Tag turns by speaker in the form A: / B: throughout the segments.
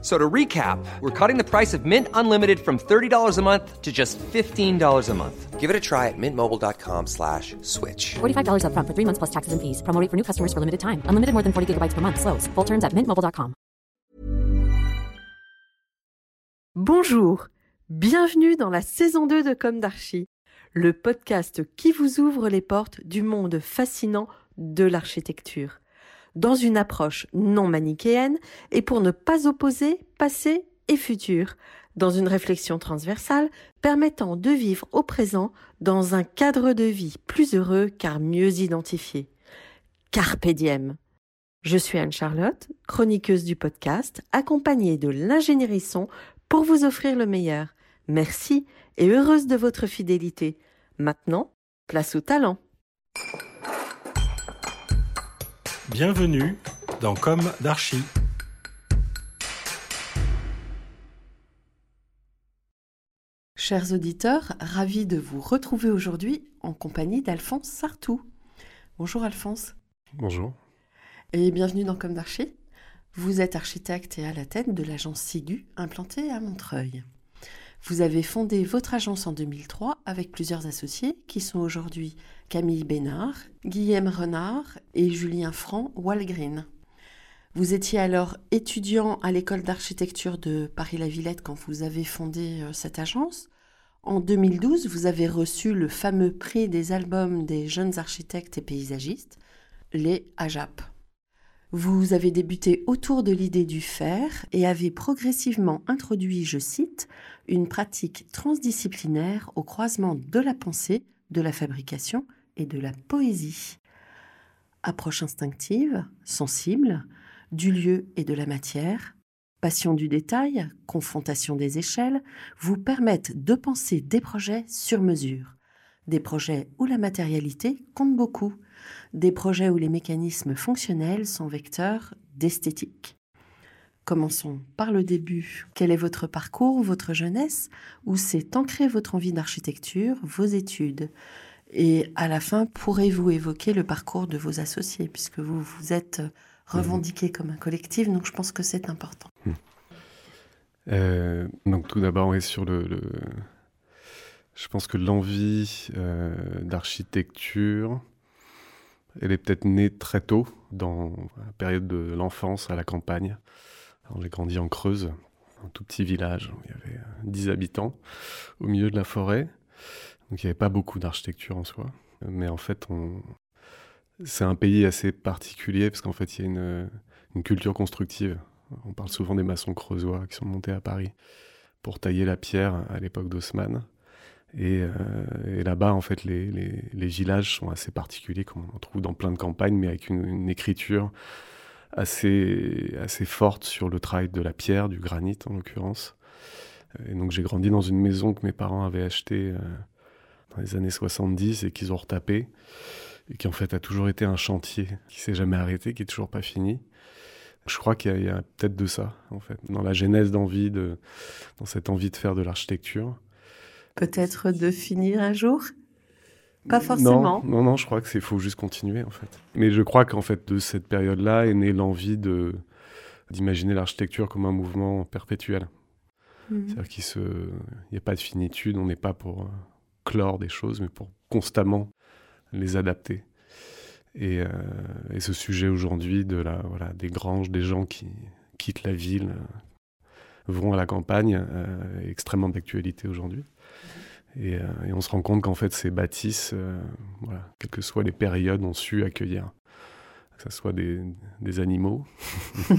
A: So to recap, we're cutting the price of Mint Unlimited from $30 a month to just $15 a month.
B: Give it a try at mintmobile.com slash switch.
C: $45 upfront for three months plus taxes and fees. Promo rate for new customers for limited time. Unlimited more than 40 gigabytes per month. Slows. Full terms at mintmobile.com.
D: Bonjour. Bienvenue dans la saison 2 de Comme d'Archie, le podcast qui vous ouvre les portes du monde fascinant de l'architecture dans une approche non manichéenne et pour ne pas opposer passé et futur, dans une réflexion transversale permettant de vivre au présent dans un cadre de vie plus heureux car mieux identifié. Carpe diem. Je suis Anne-Charlotte, chroniqueuse du podcast, accompagnée de l'ingénierie son pour vous offrir le meilleur. Merci et heureuse de votre fidélité. Maintenant, place au talent.
E: Bienvenue dans Comme d'Archie.
D: Chers auditeurs, ravis de vous retrouver aujourd'hui en compagnie d'Alphonse Sartou. Bonjour Alphonse.
E: Bonjour.
D: Et bienvenue dans Comme d'Archie. Vous êtes architecte et à la tête de l'agence Sigu implantée à Montreuil. Vous avez fondé votre agence en 2003 avec plusieurs associés qui sont aujourd'hui Camille Bénard, Guillaume Renard et Julien Franc Walgreen. Vous étiez alors étudiant à l'école d'architecture de Paris-la-Villette quand vous avez fondé euh, cette agence. En 2012, vous avez reçu le fameux prix des albums des jeunes architectes et paysagistes, les AJAP. Vous avez débuté autour de l'idée du faire et avez progressivement introduit, je cite, une pratique transdisciplinaire au croisement de la pensée, de la fabrication et de la poésie. Approche instinctive, sensible, du lieu et de la matière, passion du détail, confrontation des échelles, vous permettent de penser des projets sur mesure, des projets où la matérialité compte beaucoup, des projets où les mécanismes fonctionnels sont vecteurs d'esthétique. Commençons par le début. Quel est votre parcours, votre jeunesse? Où s'est ancrée votre envie d'architecture, vos études? Et à la fin, pourrez-vous évoquer le parcours de vos associés, puisque vous vous êtes revendiqué comme un collectif, donc je pense que c'est important.
E: Euh, donc tout d'abord, est sur le, le, Je pense que l'envie euh, d'architecture, elle est peut-être née très tôt, dans la période de l'enfance à la campagne. J'ai grandi en Creuse, un tout petit village où il y avait 10 habitants, au milieu de la forêt. Donc il n'y avait pas beaucoup d'architecture en soi. Mais en fait, c'est un pays assez particulier parce qu'en fait, il y a une, une, culture constructive. On parle souvent des maçons creusois qui sont montés à Paris pour tailler la pierre à l'époque d'Haussmann. Et, euh, et là-bas, en fait, les, villages sont assez particuliers, comme on trouve dans plein de campagnes, mais avec une, écriture assez, assez forte sur le travail de la pierre, du granit en l'occurrence. Et donc j'ai grandi dans une maison que mes parents avaient achetée euh, dans les années 70 et qu'ils ont retapé, et qui en fait a toujours été un chantier qui s'est jamais arrêté, qui est toujours pas fini. Je crois qu'il y a, peut-être de ça, en fait, dans la genèse d'envie, de, dans cette envie de faire de l'architecture.
D: Peut-être de finir un jour? Pas forcément.
E: Non, non, non je crois que c'est faut juste continuer, en fait. Mais je crois qu'en fait, de cette période-là est née l'envie de d'imaginer l'architecture comme un mouvement perpétuel. Mmh. C'est-à-dire qu'il se... n'y a pas de finitude, on n'est pas pour clore des choses, mais pour constamment les adapter. Et, euh, et ce sujet aujourd'hui de la, voilà, des granges, des gens qui quittent la ville, euh, vont à la campagne, euh, est extrêmement d'actualité aujourd'hui. Et, euh, et, on se rend compte qu'en fait, ces bâtisses, euh, voilà, quelles que soient les périodes, ont su accueillir, que ce soit des, des animaux.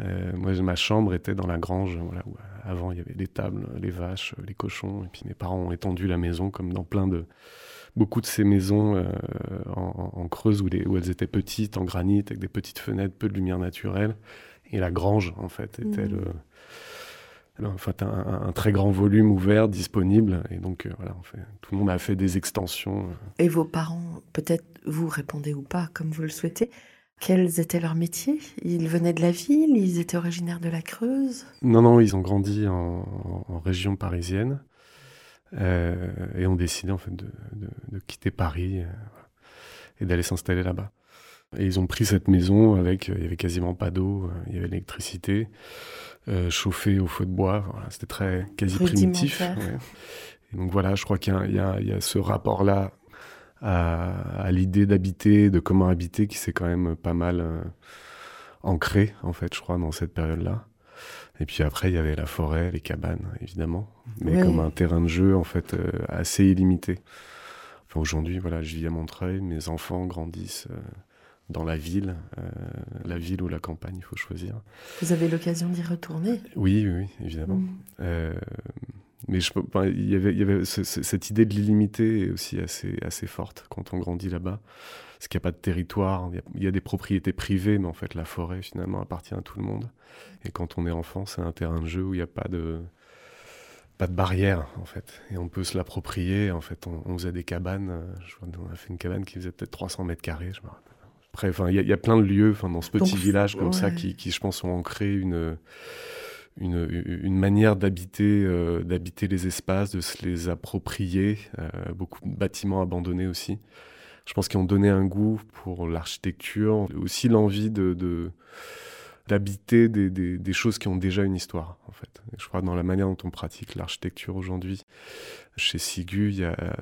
E: Euh, moi, ma chambre était dans la grange. Voilà, où avant, il y avait les tables, les vaches, les cochons. Et puis mes parents ont étendu la maison comme dans plein de. Beaucoup de ces maisons en, en, creuse où, les, où, elles étaient petites, en granit, avec des petites fenêtres, peu de lumière naturelle. Et la grange, en fait, était mmh. le. En fait, un, un, très grand volume ouvert, disponible. Et donc, euh, voilà, fait, tout le monde a fait des extensions.
D: Et vos parents, peut-être vous répondez ou pas, comme vous le souhaitez, Quels étaient leurs métiers? Ils venaient de la ville? Ils étaient originaires de la Creuse?
E: Non, non, ils ont grandi en, en région parisienne euh, et ont décidé en fait de, de, de quitter Paris euh, et d'aller s'installer là-bas. Et ils ont pris cette maison avec, il y avait quasiment pas d'eau, il y avait l'électricité, euh, chauffée au feu de bois. Voilà, C'était très quasi primitif.
D: Rudimentaire.
E: ouais. Et donc voilà, je crois qu'il y, a- y y ce rapport-là à, à l'idée d'habiter, de comment habiter, qui s'est quand même pas mal euh, ancré, en fait, je crois, dans cette période-là. Et puis après, il y avait la forêt, les cabanes, évidemment, mais
D: Oui.
E: comme un terrain de jeu, en fait, euh, assez illimité. Enfin, aujourd'hui, voilà, je vis à Montreuil, mes enfants grandissent euh, dans la ville, euh, la ville ou la campagne, il faut choisir.
D: Vous avez l'occasion d'y retourner?
E: Oui, oui, oui, évidemment.
D: Mm.
E: Euh, mais je, il y avait, il y avait ce- ce- cette idée de l'illimité est aussi assez, assez forte quand on grandit là-bas. Parce qu'il n'y a pas de territoire, il y a, il y a des propriétés privées, mais en fait la forêt finalement appartient à tout le monde. Et quand on est enfant, c'est un terrain de jeu où il n'y a pas de, pas de barrière en fait. Et on peut se l'approprier. En fait, on, on faisait des cabanes. euh, Je vois, on a fait une cabane qui faisait peut-être 300 mètres carrés, je me rappelle. Après, il y, a- il y a plein de lieux dans ce petit
D: Donc,
E: village comme ça qui, qui, je pense, ont ancré une une, une manière d'habiter euh, d'habiter les espaces, de se les approprier. euh, beaucoup de bâtiments abandonnés aussi. Je pense qu'ils ont donné un goût pour l'architecture, aussi l'envie de, de- d'habiter des, des- des choses qui ont déjà une histoire, en fait. Et je crois que dans la manière dont on pratique l'architecture aujourd'hui, chez Sigu,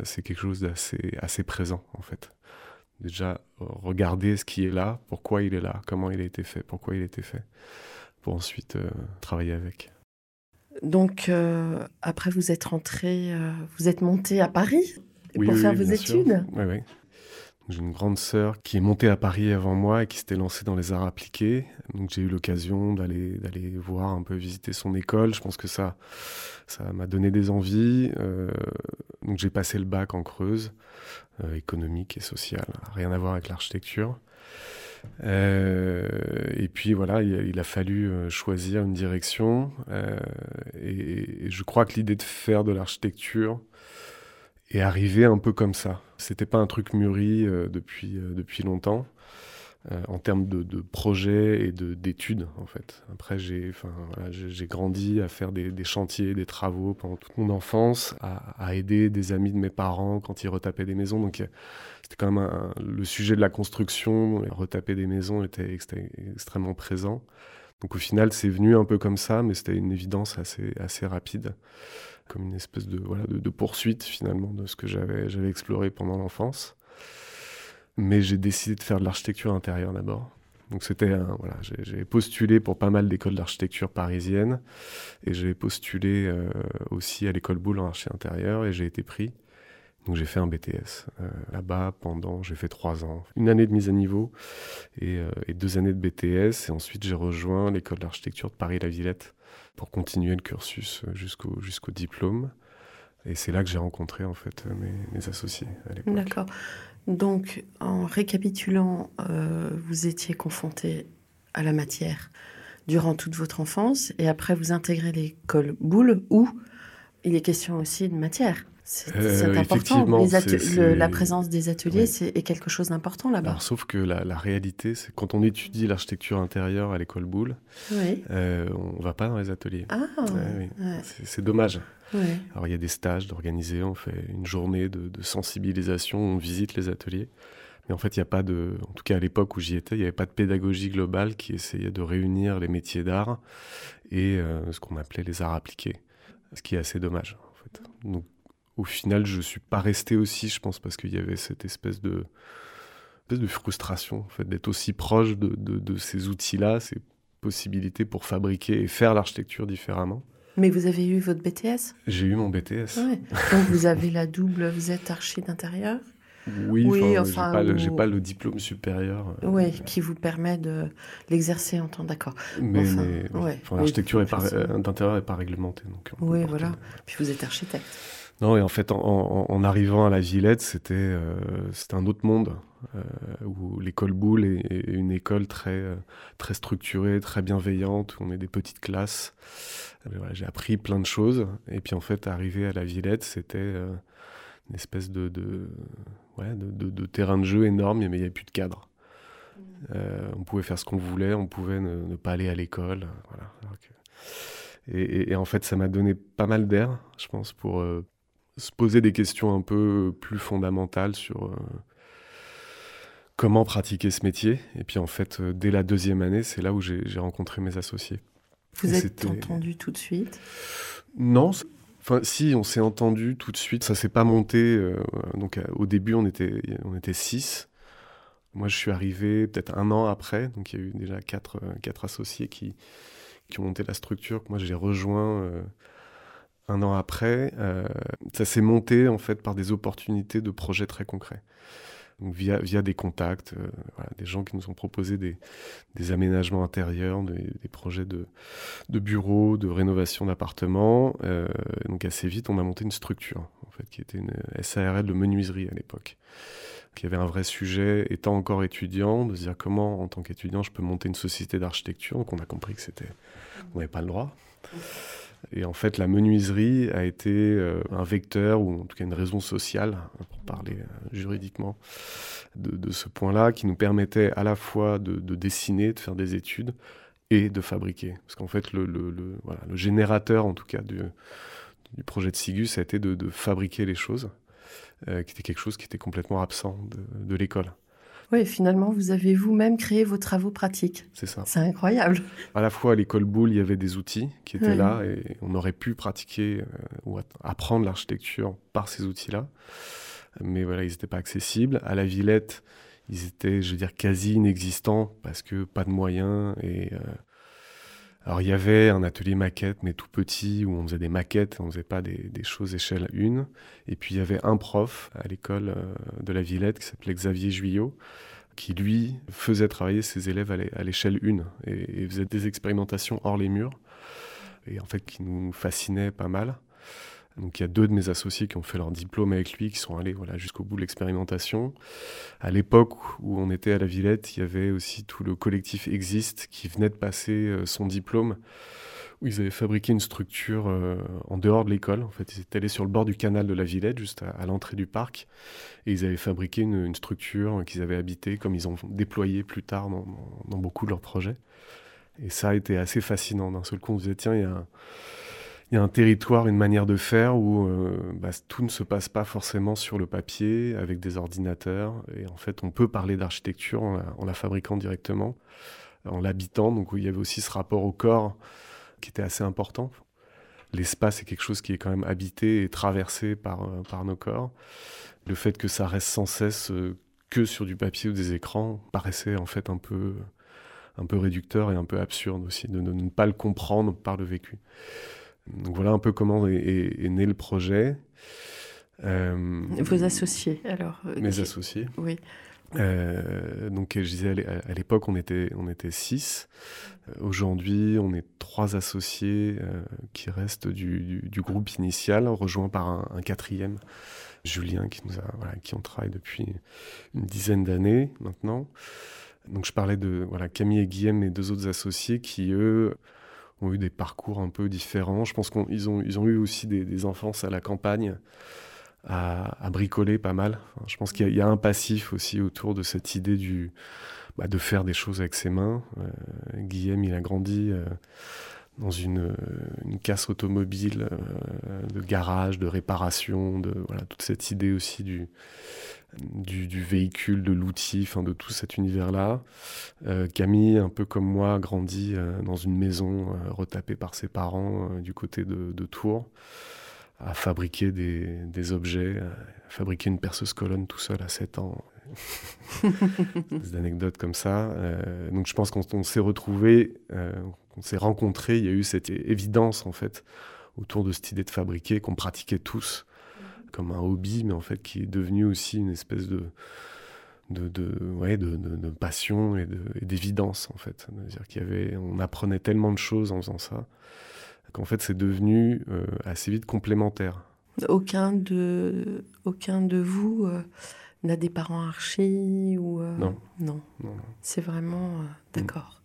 E: c'est quelque chose d'assez assez présent, en fait. Déjà, euh, regarder ce qui est là, pourquoi il est là, comment il a été fait, pourquoi il a été fait, pour ensuite euh, travailler avec.
D: Donc, euh, après, vous êtes rentré, euh, vous êtes monté à Paris
E: Oui,
D: pour
E: oui,
D: faire
E: oui,
D: vos études?
E: Oui, oui. J'ai une grande sœur qui est montée à Paris avant moi et qui s'était lancée dans les arts appliqués. Donc j'ai eu l'occasion d'aller d'aller voir un peu visiter son école. Je pense que ça ça m'a donné des envies. Euh, donc j'ai passé le bac en Creuse, euh, économique et social, rien à voir avec l'architecture. Euh, et puis voilà, il, a- fallu choisir une direction. et je crois que l'idée de faire de l'architecture est arrivée un peu comme ça. C'était pas un truc mûri euh, depuis, euh, depuis longtemps. euh, en termes de, de projets et de- d'études, en fait. Après, j'ai voilà, grandi à faire des, des chantiers, des travaux pendant toute mon enfance, à, aider des amis de mes parents quand ils retapaient des maisons. Donc, c'était quand même le sujet de la construction, et retaper des maisons était, était extrêmement présent. Donc, au final, c'est venu un peu comme ça, mais c'était une évidence assez, assez rapide, comme une espèce de, voilà, de, poursuite finalement de ce que j'avais exploré pendant l'enfance. Mais j'ai décidé de faire de l'architecture intérieure d'abord. Donc c'était voilà, j'ai j'ai postulé pour pas mal d'écoles d'architecture parisiennes et j'ai postulé euh, aussi à l'école Boulle en archi intérieur et j'ai été pris. Donc j'ai fait un BTS euh, là-bas pendant, j'ai fait trois ans, une année de mise à niveau et, euh, et deux années de BTS et ensuite j'ai rejoint l'école d'architecture de Paris-La Villette pour continuer le cursus euh, jusqu'au diplôme. Et c'est là que j'ai rencontré en fait euh, mes, mes associés à l'époque.
D: D'accord. Donc, en récapitulant, euh, vous étiez confronté à la matière durant toute votre enfance et après vous intégrez l'école Boulle où il est question aussi de matière. C'est
E: Euh,
D: c'est important. Les le- la présence des ateliers
E: Oui.
D: est quelque chose d'important là-bas.
E: Sauf que la, la réalité, c'est quand on étudie l'architecture intérieure à l'école Boulle,
D: Oui.
E: euh, on va pas dans les ateliers.
D: Ah,
E: Ouais, oui.
D: ouais,
E: C'est c'est dommage.
D: ouais.
E: Alors, il y a des stages d'organiser, on fait une journée de, de sensibilisation, on visite les ateliers. Mais en fait, il n'y a pas de. En tout cas, à l'époque où j'y étais, il n'y avait pas de pédagogie globale qui essayait de réunir les métiers d'art et euh, ce qu'on appelait les arts appliqués. Ce qui est assez dommage, en fait. Donc, au final, je suis pas resté aussi, je pense, parce qu'il y avait cette espèce de, espèce de frustration, en fait, d'être aussi proche de, de- de ces outils-là, ces possibilités pour fabriquer et faire l'architecture différemment.
D: Mais vous avez eu votre BTS
E: J'ai eu mon BTS.
D: Ouais. Donc vous avez la double, vous êtes archi d'intérieur?
E: Oui,
D: Oui,
E: enfin,
D: enfin,
E: j'ai pas, le- j'ai
D: ou-
E: pas le diplôme supérieur. euh,
D: Oui, qui vous permet de l'exercer en temps d'accord.
E: Mais,
D: Enfin,
E: mais, oui.
D: ouais.
E: Enfin,
D: Oui,
E: l'architecture euh, d'intérieur n'est pas réglementée. Donc
D: Oui, voilà. Puis vous êtes architecte.
E: Non, et en fait, en, en- en arrivant à la Villette, c'était euh, un autre monde euh, où l'école Boulle est, est une école très, euh, très structurée, très bienveillante, où on est des petites classes. Voilà, J'ai appris plein de choses. Et puis, en fait, arriver à la Villette, c'était euh, une espèce de, de, ouais, de, de- de terrain de jeu énorme, mais il n'y avait plus de cadre. Euh, on pouvait faire ce qu'on voulait, on pouvait ne, pas aller à l'école. Voilà. Et, en fait, ça m'a donné pas mal d'air, je pense, pour se poser des questions un peu plus fondamentales sur euh, comment pratiquer ce métier. Et puis en fait, dès la deuxième année, c'est là où j'ai rencontré mes associés.
D: Vous êtes entendu tout de suite?
E: Non, Enfin, si, on s'est entendu tout de suite. Ça s'est pas monté. donc, au début, on était, on était six. Moi, je suis arrivé peut-être un an après, donc il y a eu déjà quatre, euh, quatre associés qui, qui ont monté la structure. Moi, j'ai rejoint euh, un an après. Euh, ça s'est monté en fait par des opportunités de projets très concrets. Via, des contacts, voilà, des gens qui nous ont proposé des, aménagements intérieurs, des, projets de, bureaux, de rénovation d'appartements. donc assez vite, on a monté une structure en fait, qui était une SARL de menuiserie à l'époque qu'il y avait un vrai sujet, étant encore étudiant, de se dire comment, en tant qu'étudiant, je peux monter une société d'architecture. Donc on a compris que c'était, on n'avait pas le droit. Et en fait, la menuiserie a été euh, un vecteur, ou en tout cas une raison sociale, pour parler euh, juridiquement, de, ce point-là, qui nous permettait à la fois de, dessiner, de faire des études, et de fabriquer. Parce qu'en fait, le, générateur, en tout cas, du, projet de Sigus, a été de, de fabriquer les choses. Euh, qui était quelque chose qui était complètement absent de, l'école.
D: Oui, finalement, vous avez vous-même créé vos travaux pratiques.
E: C'est ça.
D: C'est incroyable.
E: À la fois à l'école Boulle, il y avait des outils qui étaient là et on aurait pu pratiquer euh, ou apprendre l'architecture par ces outils-là. Mais voilà, ils n'étaient pas accessibles. À la Villette, ils étaient, je veux dire, quasi inexistants parce que pas de moyens et euh, alors il y avait un atelier maquette, mais tout petit, où on faisait des maquettes, on faisait pas des, choses échelle 1. Et puis il y avait un prof à l'école euh, de la Villette qui s'appelait Xavier Juillot, qui lui faisait travailler ses élèves à l'échelle 1 et, et, faisait des expérimentations hors les murs, et en fait qui nous fascinait pas mal. Donc il y a deux de mes associés qui ont fait leur diplôme avec lui, qui sont allés voilà, jusqu'au bout de l'expérimentation. À l'époque où on était à la Villette, il y avait aussi tout le collectif Existe qui venait de passer euh, son diplôme, où ils avaient fabriqué une structure euh, en dehors de l'école. En fait, ils étaient allés sur le bord du canal de la Villette, juste à, l'entrée du parc, et ils avaient fabriqué une, structure qu'ils avaient habitée, comme ils ont déployé plus tard dans, beaucoup de leurs projets. Et ça a été assez fascinant. D'un seul coup, on se disait, tiens, il y a il y a un territoire, une manière de faire où euh, bah, tout ne se passe pas forcément sur le papier avec des ordinateurs. Et en fait, on peut parler d'architecture en, la fabriquant directement, en l'habitant. Donc, il y avait aussi ce rapport au corps qui était assez important. L'espace est quelque chose qui est quand même habité et traversé par, euh, nos corps. Le fait que ça reste sans cesse euh, que sur du papier ou des écrans paraissait en fait un peu réducteur et un peu absurde aussi, de ne pas le comprendre par le vécu. Donc voilà un peu comment est, né le projet.
D: Euh, Vos associés, alors
E: euh, Mes associés.
D: Oui.
E: Euh, donc je disais à l'époque on était on était six. Aujourd'hui on est trois associés qui restent du, groupe initial, rejoints par un, quatrième, Julien qui nous a voilà, qui on travaille depuis une dizaine d'années maintenant. Donc je parlais de voilà Camille et Guillaume, mes deux autres associés qui eux ont eu des parcours un peu différents. Je pense qu'ils ont, eu aussi des, enfances à la campagne, à, bricoler pas mal. je pense qu'il y, a un passif aussi autour de cette idée du, bah, de faire des choses avec ses mains. Euh, Guillaume, il a grandi euh, dans une, une, casse automobile, euh, de garage, de réparation, de voilà, toute cette idée aussi du, du, véhicule, de l'outil, enfin de tout cet univers-là. Euh, Camille, un peu comme moi, a grandi euh, dans une maison euh, retapée par ses parents du côté de, Tours, a fabriqué des, objets, a fabriqué une perceuse colonne tout seul à 7 ans. des anecdotes comme ça. donc je pense qu'on s'est retrouvés, on s'est rencontrés, il y a eu cette évidence en fait autour de cette idée de fabriquer qu'on pratiquait tous comme un hobby, mais en fait qui est devenu aussi une espèce de, de, de, ouais, de, de passion et d'évidence en fait. dire qu'il y avait, on apprenait tellement de choses en faisant ça qu'en fait c'est devenu euh, assez vite complémentaire.
D: Aucun de, aucun de vous euh, n'a des parents archis ou
E: euh,
D: non. non. non. C'est vraiment d'accord.
E: Mm.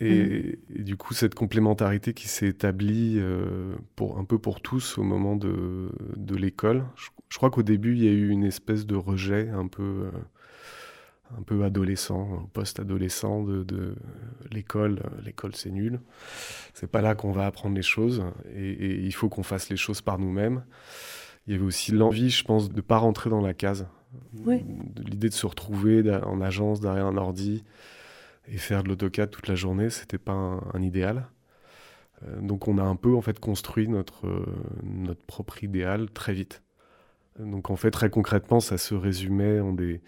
E: Et, du coup, cette complémentarité qui s'est établie euh, pour, un peu pour tous au moment de, de l'école, je, crois qu'au début, il y a eu une espèce de rejet un peu, euh, un peu adolescent, post-adolescent de, de l'école. L'école, c'est nul. C'est pas là qu'on va apprendre les choses et, et il faut qu'on fasse les choses par nous-mêmes. Il y avait aussi l'envie, je pense, de ne pas rentrer dans la case.
D: Oui.
E: L'idée de se retrouver en agence derrière un ordi et faire de l'AutoCAD toute la journée, c'était pas un, idéal. Euh, donc on a un peu en fait construit notre, euh, notre propre idéal très vite. Donc en fait très concrètement ça se résumait en des...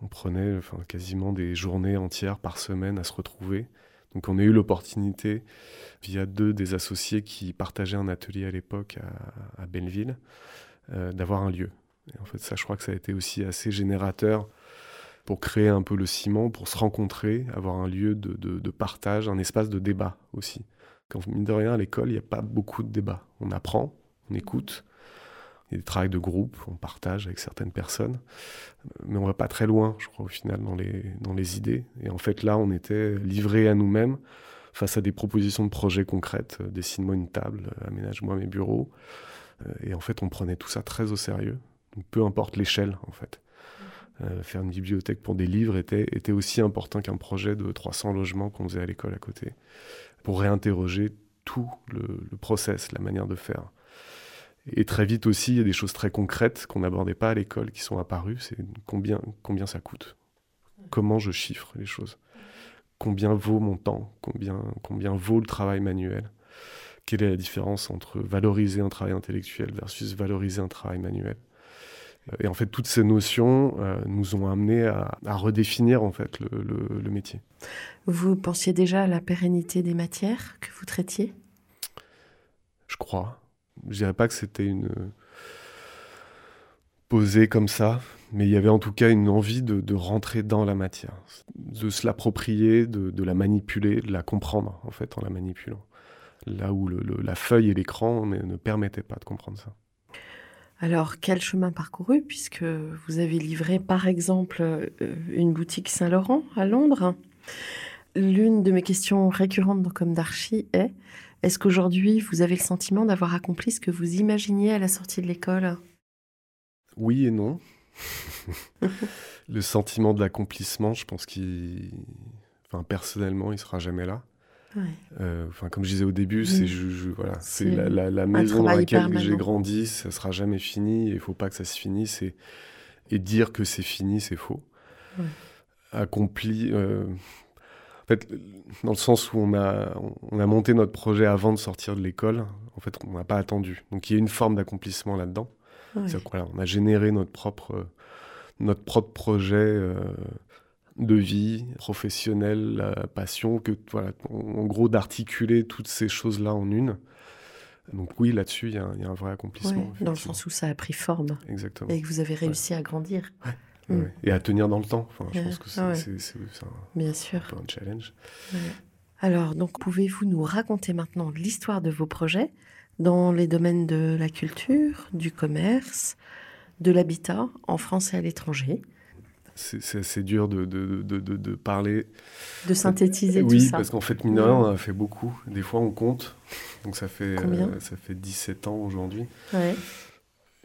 E: On prenait enfin, quasiment des journées entières par semaine à se retrouver. Donc on a eu l'opportunité via deux des associés qui partageaient un atelier à l'époque à, à Belleville euh, d'avoir un lieu. Et en fait ça je crois que ça a été aussi assez générateur pour créer un peu le ciment, pour se rencontrer, avoir un lieu de, de- partage, un espace de débat aussi. Quand mine de rien, à l'école, il n'y a pas beaucoup de débats. On apprend, on écoute, il y a des travails de groupe, on partage avec certaines personnes, mais on va pas très loin, je crois, au final, dans les, dans les idées. Et en fait, là, on était livrés à nous-mêmes face à des propositions de projets concrètes. Euh, Dessine-moi une table, euh, aménage-moi mes bureaux. Euh, Et en fait, on prenait tout ça très au sérieux. Peu importe l'échelle, en fait. Euh, faire une bibliothèque pour des livres était, était aussi important qu'un projet de 300 logements qu'on faisait à l'école à côté, pour réinterroger tout le, le process, la manière de faire. Et très vite aussi, il y a des choses très concrètes qu'on n'abordait pas à l'école qui sont apparues, c'est combien, combien ça coûte, comment je chiffre les choses, combien vaut mon temps, combien, combien vaut le travail manuel, quelle est la différence entre valoriser un travail intellectuel versus valoriser un travail manuel? Et en fait, toutes ces notions euh, nous ont amenés à, à redéfinir en fait le, le- le métier.
D: Vous pensiez déjà à la pérennité des matières que vous traitiez?
E: Je crois. Je dirais pas que c'était une posée comme ça, mais il y avait en tout cas une envie de, de rentrer dans la matière, de se l'approprier, de, de la manipuler, de la comprendre en fait en la manipulant. Là où le- la feuille et l'écran ne, ne permettaient pas de comprendre ça.
D: Alors, quel chemin parcouru, puisque vous avez livré, par exemple, euh, une boutique Saint-Laurent à Londres? L'une de mes questions récurrentes dans Comme d'Archie est est-ce qu'aujourd'hui, vous avez le sentiment d'avoir accompli ce que vous imaginiez à la sortie de l'école?
E: Oui et non. le sentiment de l'accomplissement, je pense qu'il, enfin personnellement, il sera jamais là.
D: Ouais.
E: Euh, Enfin, comme je disais au début,
D: Mm.
E: c'est je- je- voilà, c'est
D: C'est
E: la, la- la maison dans laquelle j'ai grandi, ça sera jamais fini. Il faut pas que ça se finisse et, et dire que c'est fini, c'est faux.
D: Ouais.
E: Accompli. euh, en fait, dans le sens où on a, on a monté notre projet avant de sortir de l'école, en fait, on n'a pas attendu. Donc, il y a une forme d'accomplissement là-dedans.
D: Ouais.
E: Voilà, on a généré notre propre, notre propre projet euh, de vie professionnelle, la passion, que, voilà, en, gros d'articuler toutes ces choses-là en une. Donc oui, là-dessus, il y, a un- il y a un vrai accomplissement.
D: Ouais, dans le sens où ça a pris forme
E: Exactement.
D: et que vous avez réussi à grandir.
E: Ouais,
D: Mm.
E: Et à tenir dans le temps. Enfin, je pense que c'est un,
D: Bien sûr.
E: un peu un challenge.
D: Alors, donc, pouvez-vous nous raconter maintenant l'histoire de vos projets dans les domaines de la culture, du commerce, de l'habitat, en France et à l'étranger?
E: C'est assez dur de, de, de, de, parler
D: De synthétiser
E: oui,
D: tout ça.
E: parce qu'en fait, mine de rien, on a fait beaucoup. Des fois, on compte. Donc, ça fait, euh, ça fait 17 ans aujourd'hui.
D: Ouais.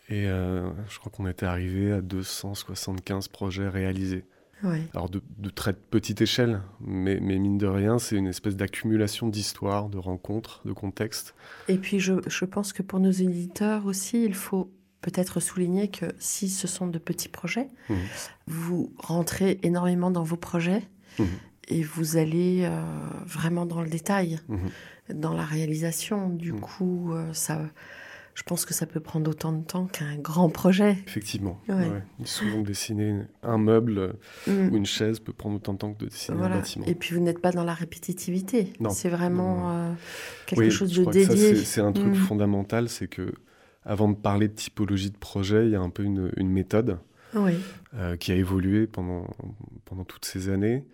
E: Et euh, je crois qu'on était arrivé à 275 projets réalisés.
D: Ouais.
E: Alors, de, de très petite échelle, mais, mais mine de rien, c'est une espèce d'accumulation d'histoires, de rencontres, de contextes.
D: Et puis, je, je pense que pour nos éditeurs aussi, il faut peut-être souligner que si ce sont de petits projets,
E: Mhm.
D: vous rentrez énormément dans vos projets
E: Mhm.
D: et vous allez euh, vraiment dans le détail,
E: Mhm.
D: dans la réalisation. Du coup, euh, ça, je pense que ça peut prendre autant de temps qu'un grand projet.
E: Effectivement.
D: Ouais.
E: ouais. Souvent, dessiner un meuble ou une chaise peut prendre autant de temps que de dessiner un bâtiment.
D: Et puis vous n'êtes pas dans la répétitivité. C'est vraiment
E: Non,
D: euh, quelque
E: Oui,
D: chose
E: je
D: de
E: crois
D: dédié.
E: c'est- un truc fondamental, c'est que avant de parler de typologie de projet, il y a un peu une, une méthode
D: Oui.
E: euh, qui a évolué pendant, pendant toutes ces années.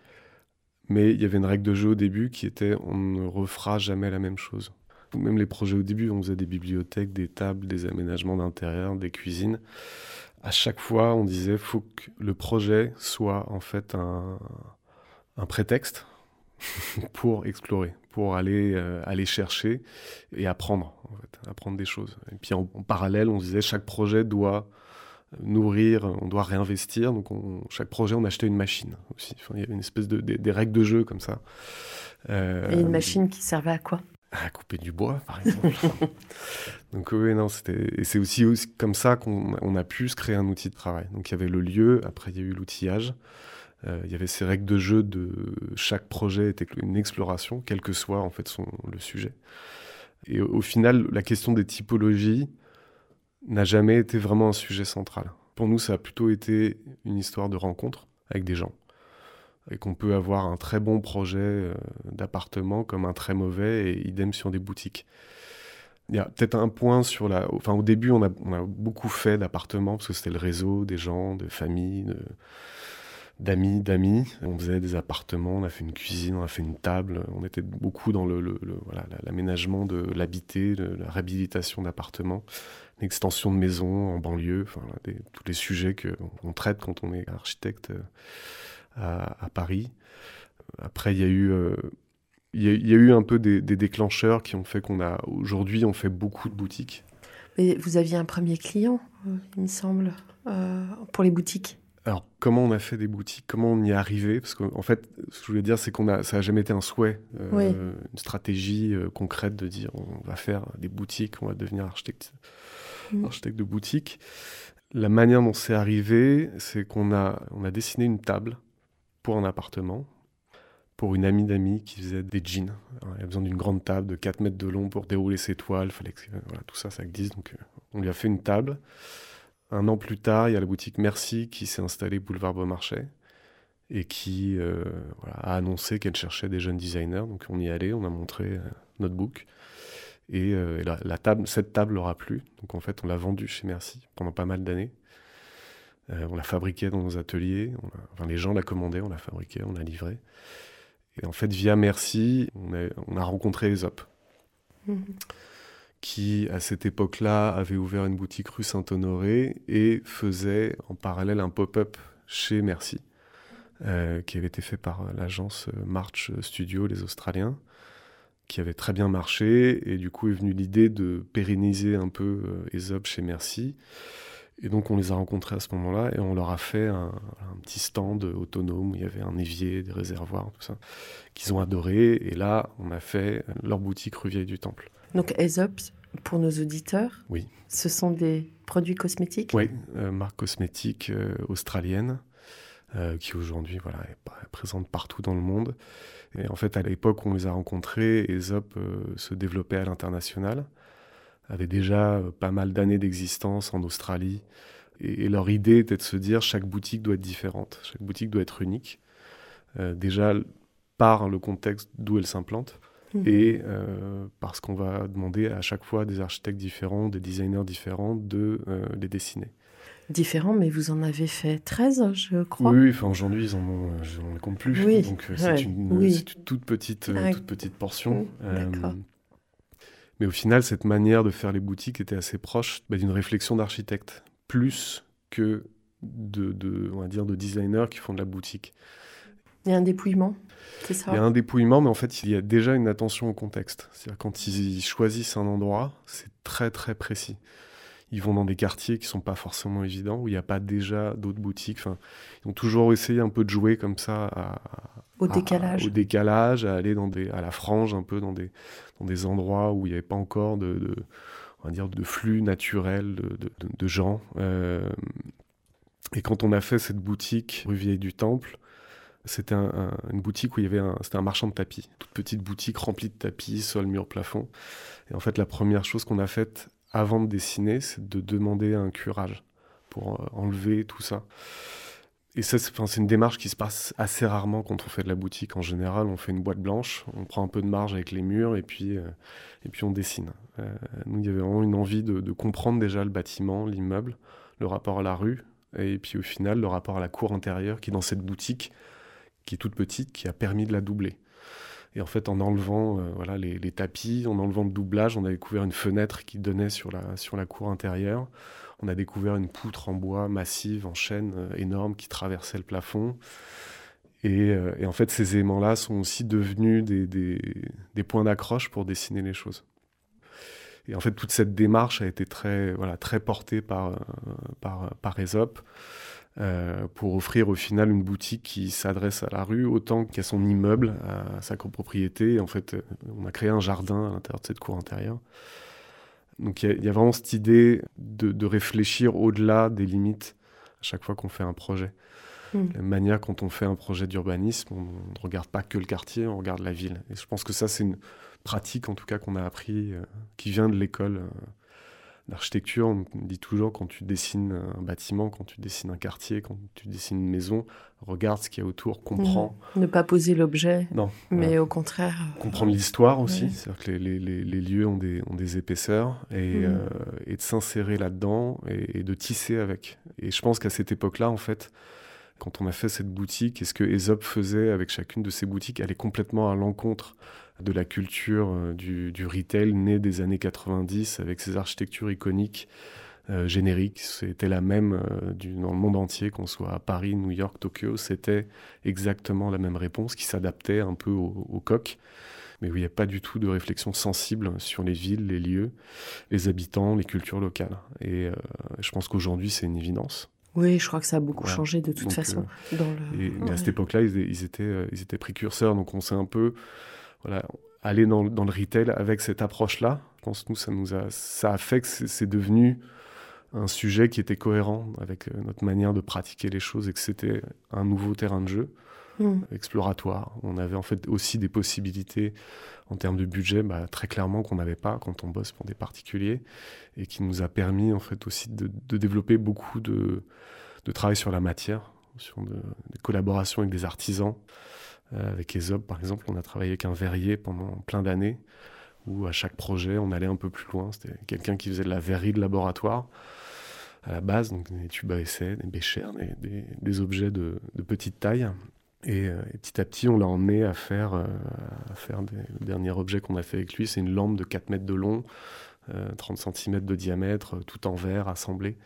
E: Mais il y avait une règle de jeu au début qui était on ne refera jamais la même chose. Même les projets au début, on faisait des bibliothèques, des tables, des aménagements d'intérieur, des cuisines. À chaque fois, on disait faut que le projet soit en fait un, un prétexte pour explorer, pour aller, euh, aller chercher et apprendre, en fait, apprendre des choses. Et puis en, en parallèle, on disait chaque projet doit nourrir, on doit réinvestir. Donc chaque projet, on achetait une machine aussi. il y avait une espèce de des, règles de jeu comme ça.
D: Et une machine qui servait à quoi?
E: À couper du bois, par exemple. Donc oui, non, c'était et c'est aussi, aussi, comme ça qu'on a pu se créer un outil de travail. Donc il y avait le lieu, après il y a eu l'outillage, euh, il y avait ces règles de jeu de chaque projet était une exploration, quel que soit en fait son, le sujet. Et au, final, la question des typologies n'a jamais été vraiment un sujet central. Pour nous, ça a plutôt été une histoire de rencontre avec des gens et qu'on peut avoir un très bon projet euh, d'appartement comme un très mauvais et idem sur des boutiques. Il y a peut-être un point sur la. Enfin, au début, on a, on a beaucoup fait d'appartements parce que c'était le réseau des gens, de familles, d'amis, d'amis. On faisait des appartements, on a fait une cuisine, on a fait une table. On était beaucoup dans le, l'aménagement de l'habité, la réhabilitation d'appartements, l'extension de maisons en banlieue, enfin, tous les sujets qu'on traite quand on est architecte. Euh, à, Paris. Après, il y a eu, euh, il, y a, eu un peu des, déclencheurs qui ont fait qu'on a, aujourd'hui, on fait beaucoup de boutiques.
D: Et vous aviez un premier client, euh, il me semble, pour les boutiques?
E: Alors, comment on a fait des boutiques? Comment on y est arrivé? Parce qu'en fait, ce que je voulais dire, c'est qu'on a, ça n'a jamais été un souhait, une stratégie concrète de dire on va faire des boutiques, on va devenir architecte, mm. architecte de boutique. La manière dont c'est arrivé, c'est qu'on a, on a dessiné une table pour un appartement, pour une amie d'amis qui faisait des jeans. il y a besoin d'une grande table de 4 mètres de long pour dérouler ses toiles. Fallait que, voilà, tout ça, ça existe. Donc, euh, on lui a fait une table. Un an plus tard, il y a la boutique Merci qui s'est installée boulevard Beaumarchais et qui euh, a annoncé qu'elle cherchait des jeunes designers. Donc, on y allait, on a montré euh, notre book. Et, la, table, cette table leur a plu. Donc, en fait, on l'a vendue chez Merci pendant pas mal d'années. Euh, on l'a fabriqué dans nos ateliers. enfin, les gens la commandaient, on l'a fabriqué, on l'a livré. Et en fait, via Merci, on a, rencontré Aesop, mhm. Qui à cette époque-là avait ouvert une boutique rue Saint-Honoré et faisait en parallèle un pop-up chez Merci, euh, qui avait été fait par l'agence March Studio, les Australiens, qui avait très bien marché. Et du coup est venue l'idée de pérenniser un peu euh, Aesop chez Merci. Et donc on les a rencontrés à ce moment-là et on leur a fait un, petit stand autonome où il y avait un évier, des réservoirs, tout ça, qu'ils ont adoré. Et là, on a fait leur boutique rue Vieille du Temple.
D: Donc Aesop, pour nos auditeurs,
E: oui.
D: ce sont des produits cosmétiques
E: Oui, euh, marque cosmétique euh, australienne euh, qui aujourd'hui voilà, est, présente partout dans le monde. Et en fait, à l'époque où on les a rencontrés, Aesop se développait à l'international avaient déjà pas mal d'années d'existence en Australie. Et, leur idée était de se dire chaque boutique doit être différente, chaque boutique doit être unique. Déjà par le contexte d'où elle s'implante mmh. et euh, parce qu'on va demander à chaque fois des architectes différents, des designers différents de les dessiner.
D: Différents, mais vous en avez fait 13, je crois.
E: Oui, enfin, aujourd'hui, ils en ont, compte plus. Oui. Donc, c'est une, toute petite, ah, toute petite portion.
D: D'accord.
E: Mais au final, cette manière de faire les boutiques était assez proche bah, d'une réflexion d'architecte, plus que de, on va dire, de designers qui font de la boutique.
D: Il y a un dépouillement, ça?
E: Il y a un dépouillement, mais en fait, il y a déjà une attention au contexte. C'est-à-dire quand ils choisissent un endroit, c'est très très précis. Ils vont dans des quartiers qui sont pas forcément évidents, où il n'y a pas déjà d'autres boutiques. Enfin, ils ont toujours essayé un peu de jouer comme ça à,
D: au décalage.
E: au décalage, à aller dans des, à la frange un peu dans des, dans des endroits où il n'y avait pas encore de, on va dire, de flux naturel de, de, gens. Euh, et quand on a fait cette boutique rue Vieille du Temple, c'était une boutique où il y avait un, c'était un marchand de tapis, toute petite boutique remplie de tapis, sol, mur, plafond. Et en fait, la première chose qu'on a faite avant de dessiner, c'est de demander un curage pour euh, enlever tout ça. Et ça, c'est une démarche qui se passe assez rarement quand on fait de la boutique. En général, on fait une boîte blanche, on prend un peu de marge avec les murs et puis, euh, et puis on dessine. Euh, nous, il y avait vraiment une envie de, comprendre déjà le bâtiment, l'immeuble, le rapport à la rue, et puis au final, le rapport à la cour intérieure qui est dans cette boutique, qui est toute petite, qui a permis de la doubler. Et en fait, en enlevant euh, voilà, les, tapis, en enlevant le doublage, on a découvert une fenêtre qui donnait sur la, sur la cour intérieure on a découvert une poutre en bois massive, en chaîne, euh, énorme, qui traversait le plafond. Euh, et, en fait, ces éléments-là sont aussi devenus des, points d'accroche pour dessiner les choses. Et en fait, toute cette démarche a été très, voilà, très portée par, euh, par, par Aesop. Euh, pour offrir au final une boutique qui s'adresse à la rue autant qu'à son immeuble, à sa copropriété. En fait, euh, on a créé un jardin à l'intérieur de cette cour intérieure. Donc il y, a vraiment cette idée de, de réfléchir au-delà des limites à chaque fois qu'on fait un projet.
D: Mm.
E: La manière quand on fait un projet d'urbanisme, on ne regarde pas que le quartier, on regarde la ville. Et je pense que ça, c'est une pratique en tout cas qu'on a appris, euh, qui vient de l'école euh, d'architecture. On dit toujours quand tu dessines un bâtiment, quand tu dessines un quartier, quand tu dessines une maison, regarde ce qu'il y a autour, comprends.
D: Ne pas poser l'objet,
E: Non,
D: mais
E: voilà.
D: au contraire. euh,
E: comprendre l'histoire aussi,
D: Ouais.
E: c'est-à-dire que les, les- les- les lieux ont des, ont des épaisseurs et,
D: Mhm.
E: euh, et de s'insérer là-dedans et, et de tisser avec. Et je pense qu'à cette époque-là, en fait, quand on a fait cette boutique, et ce que Aesop faisait avec chacune de ses boutiques allait complètement à l'encontre de la culture euh, du, du retail né des années 90 avec ses architectures iconiques. euh, génériques, c'était la même euh, du- dans le monde entier, qu'on soit à Paris, New York, Tokyo, c'était exactement la même réponse qui s'adaptait un peu au, au coq, mais où il n'y a pas du tout de réflexion sensible sur les villes, les lieux, les habitants, les cultures locales. Et euh, je pense qu'aujourd'hui, c'est une évidence.
D: Oui, je crois que ça a beaucoup
E: Voilà.
D: changé de toute
E: Donc,
D: façon. dans le...
E: Et, mais à cette époque-là, ils, ils étaient, ils étaient précurseurs, donc on s'est un peu voilà, allé dans, le- dans le retail avec cette approche-là. Je pense que nous, ça, nous a, ça a fait que c'est devenu un sujet qui était cohérent avec euh, notre manière de pratiquer les choses et que c'était un nouveau terrain de jeu
D: Mm.
E: exploratoire. On avait en fait aussi des possibilités en termes de budget, bah, très clairement qu'on n'avait pas quand on bosse pour des particuliers, et qui nous a permis en fait aussi de, de développer beaucoup de, de travail sur la matière, sur de- des collaborations avec des artisans. Euh, avec Aesop, par exemple, on a travaillé avec un verrier pendant plein d'années, où à chaque projet, on allait un peu plus loin. C'était quelqu'un qui faisait de la verrerie de laboratoire à la base, donc des tubes à essai, des béchères, des, objets de, petite taille. Et, euh, et petit à petit, on l'a emmené à faire, euh, des, le dernier objet qu'on a fait avec lui, c'est une lampe de 4 mètres de long, euh, 30 cm de diamètre, tout en verre, assemblé.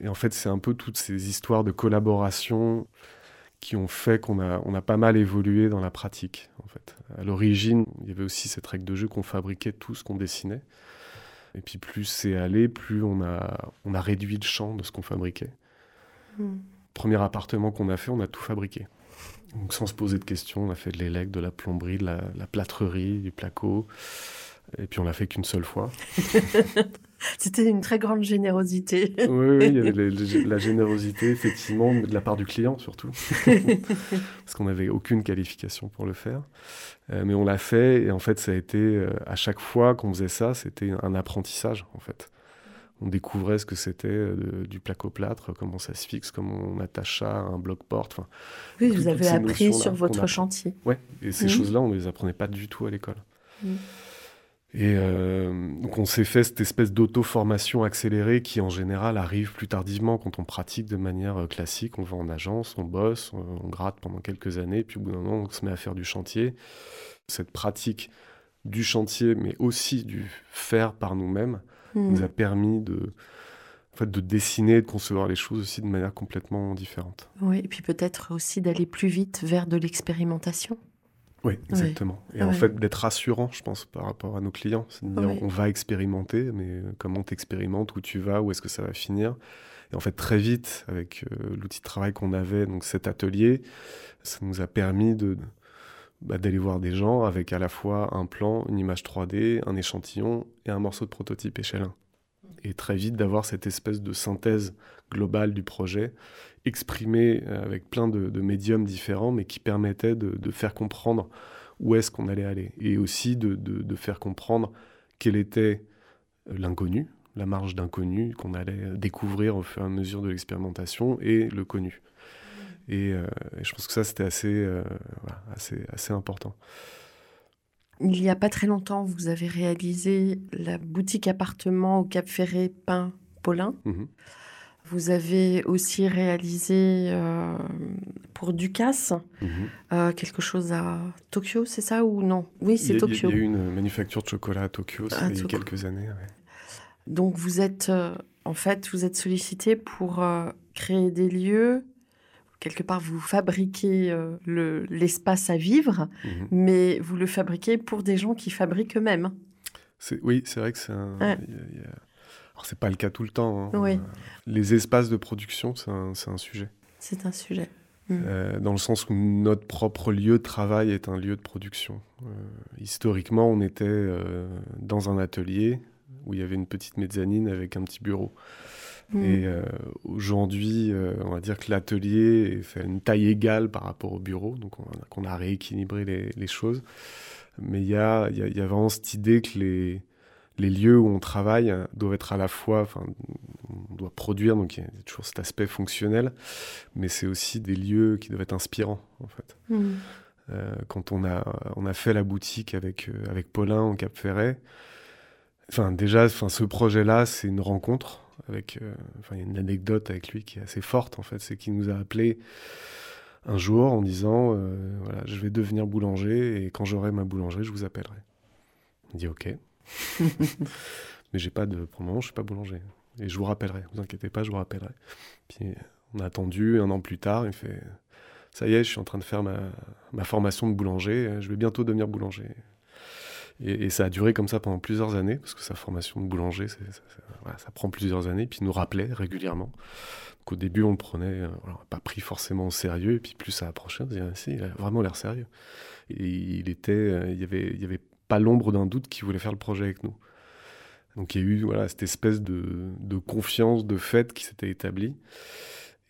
E: Et en fait, c'est un peu toutes ces histoires de collaboration qui ont fait qu'on a, on a pas mal évolué dans la pratique. En fait. À l'origine, il y avait aussi cette règle de jeu qu'on fabriquait tout ce qu'on dessinait. Et puis plus c'est allé, plus on a, on a réduit le champ de ce qu'on fabriquait.
D: Mm.
E: Premier appartement qu'on a fait, on a tout fabriqué. Donc sans se poser de questions, on a fait de l'élec, de la plomberie, de la, la plâtrerie, du placo. Et puis on l'a fait qu'une seule fois.
D: C'était une très grande générosité.
E: oui, oui, il y avait les- les- la générosité, effectivement, mais de la part du client surtout. Parce qu'on n'avait aucune qualification pour le faire. Euh, mais on l'a fait, et en fait, ça a été, euh, à chaque fois qu'on faisait ça, c'était un apprentissage, en fait. On découvrait ce que c'était euh, du placo-plâtre, comment ça se fixe, comment on attache ça à un bloc-porte. Enfin,
D: Oui, vous avez appris sur votre chantier.
E: Ouais, et ces
D: Mhm.
E: choses-là, on ne les apprenait pas du tout à l'école.
D: Mhm.
E: Et euh, donc on s'est fait cette espèce d'auto-formation accélérée qui en général arrive plus tardivement quand on pratique de manière euh, classique. On va en agence, on bosse, on, on gratte pendant quelques années, puis au bout d'un moment on se met à faire du chantier. Cette pratique du chantier, mais aussi du faire par nous-mêmes,
D: Mm.
E: nous a permis de, en fait, de dessiner et de concevoir les choses aussi de manière complètement différente.
D: Oui, et puis peut-être aussi d'aller plus vite vers de l'expérimentation.
E: Oui, exactement. Et en
D: Ouais.
E: fait, d'être rassurant, je pense, par rapport à nos clients. C'est de dire,
D: Ouais.
E: on va expérimenter, mais euh, comment t'expérimentes, où tu vas, où est-ce que ça va finir? Et en fait, très vite, avec euh, l'outil de travail qu'on avait, donc cet atelier, ça nous a permis de bah, d'aller voir des gens avec à la fois un plan, une image 3D, un échantillon et un morceau de prototype échelle 1. Et très vite d'avoir cette espèce de synthèse globale du projet, exprimée euh, avec plein de, médiums différents, mais qui permettait de, faire comprendre où est-ce qu'on allait aller. Et aussi de, faire comprendre quel était euh, l'inconnu, la marge d'inconnu qu'on allait découvrir au fur et à mesure de l'expérimentation, et le connu. Et, euh, je pense que ça, c'était assez, assez, assez important.
D: Il n'y a pas très longtemps, vous avez réalisé la boutique appartement au Cap Ferré Pain Paulin.
E: Mhm.
D: Vous avez aussi réalisé euh, pour Ducasse
E: Mhm.
D: euh, quelque chose à Tokyo, c'est ça ou non? Oui, c'est Tokyo.
E: Il y a eu une manufacture de chocolat à Tokyo,
D: Ah,
E: il y a
D: Tokyo.
E: quelques années. ouais.
D: Donc vous êtes euh, en fait vous êtes sollicité pour créer des lieux quelque part vous fabriquez euh, le l'espace à vivre
E: Mhm.
D: mais vous le fabriquez pour des gens qui fabriquent eux-mêmes.
E: C'est- Oui, c'est vrai que c'est un.
D: Ouais.
E: y a- il y a- Alors, c'est pas le cas tout le temps. hein.
D: Oui.
E: Euh, Les espaces de production, c'est un, c'est un sujet.
D: C'est un sujet. Mm.
E: Euh, dans le sens où notre propre lieu de travail est un lieu de production. Euh, historiquement, on était dans un atelier où il y avait une petite mezzanine avec un petit bureau.
D: Mm.
E: Et euh, aujourd'hui, euh, on va dire que l'atelier fait une taille égale par rapport au bureau, donc on a, rééquilibré les, les choses. Mais il y a, il y, a, il y a vraiment cette idée que les, les lieux où on travaille doivent être à la fois, enfin, on doit produire, donc il y a toujours cet aspect fonctionnel, mais c'est aussi des lieux qui doivent être inspirants, en fait.
D: Mm.
E: Euh, quand on a, on a fait la boutique avec, avec Paulin au Cap Ferret, enfin, déjà, enfin, ce projet-là, c'est une rencontre. Avec, euh, enfin, il y a une anecdote avec lui qui est assez forte, en fait. C'est qu'il nous a appelé un jour en disant euh, voilà, Je vais devenir boulanger et quand j'aurai ma boulangerie, je vous appellerai. On dit Ok. Mais j'ai pas de. Pour le moment, je suis pas boulanger. Et je vous rappellerai. Vous inquiétez pas, je vous rappellerai. Puis on a attendu un an plus tard. Il fait Ça y est, je suis en train de faire ma, ma formation de boulanger. Je vais bientôt devenir boulanger. Et, ça a duré comme ça pendant plusieurs années, parce que sa formation de boulanger, ça, prend plusieurs années. Puis il nous rappelait régulièrement. Donc au début, on le prenait, euh, l'a pas pris forcément au sérieux. Et puis plus ça approchait, on se disait Ah, si, il a vraiment l'air sérieux. Et il était, euh, il y avait pas l'ombre d'un doute qu'il voulait faire le projet avec nous. Donc il y a eu voilà, cette espèce de, de confiance, de fait qui s'était établie.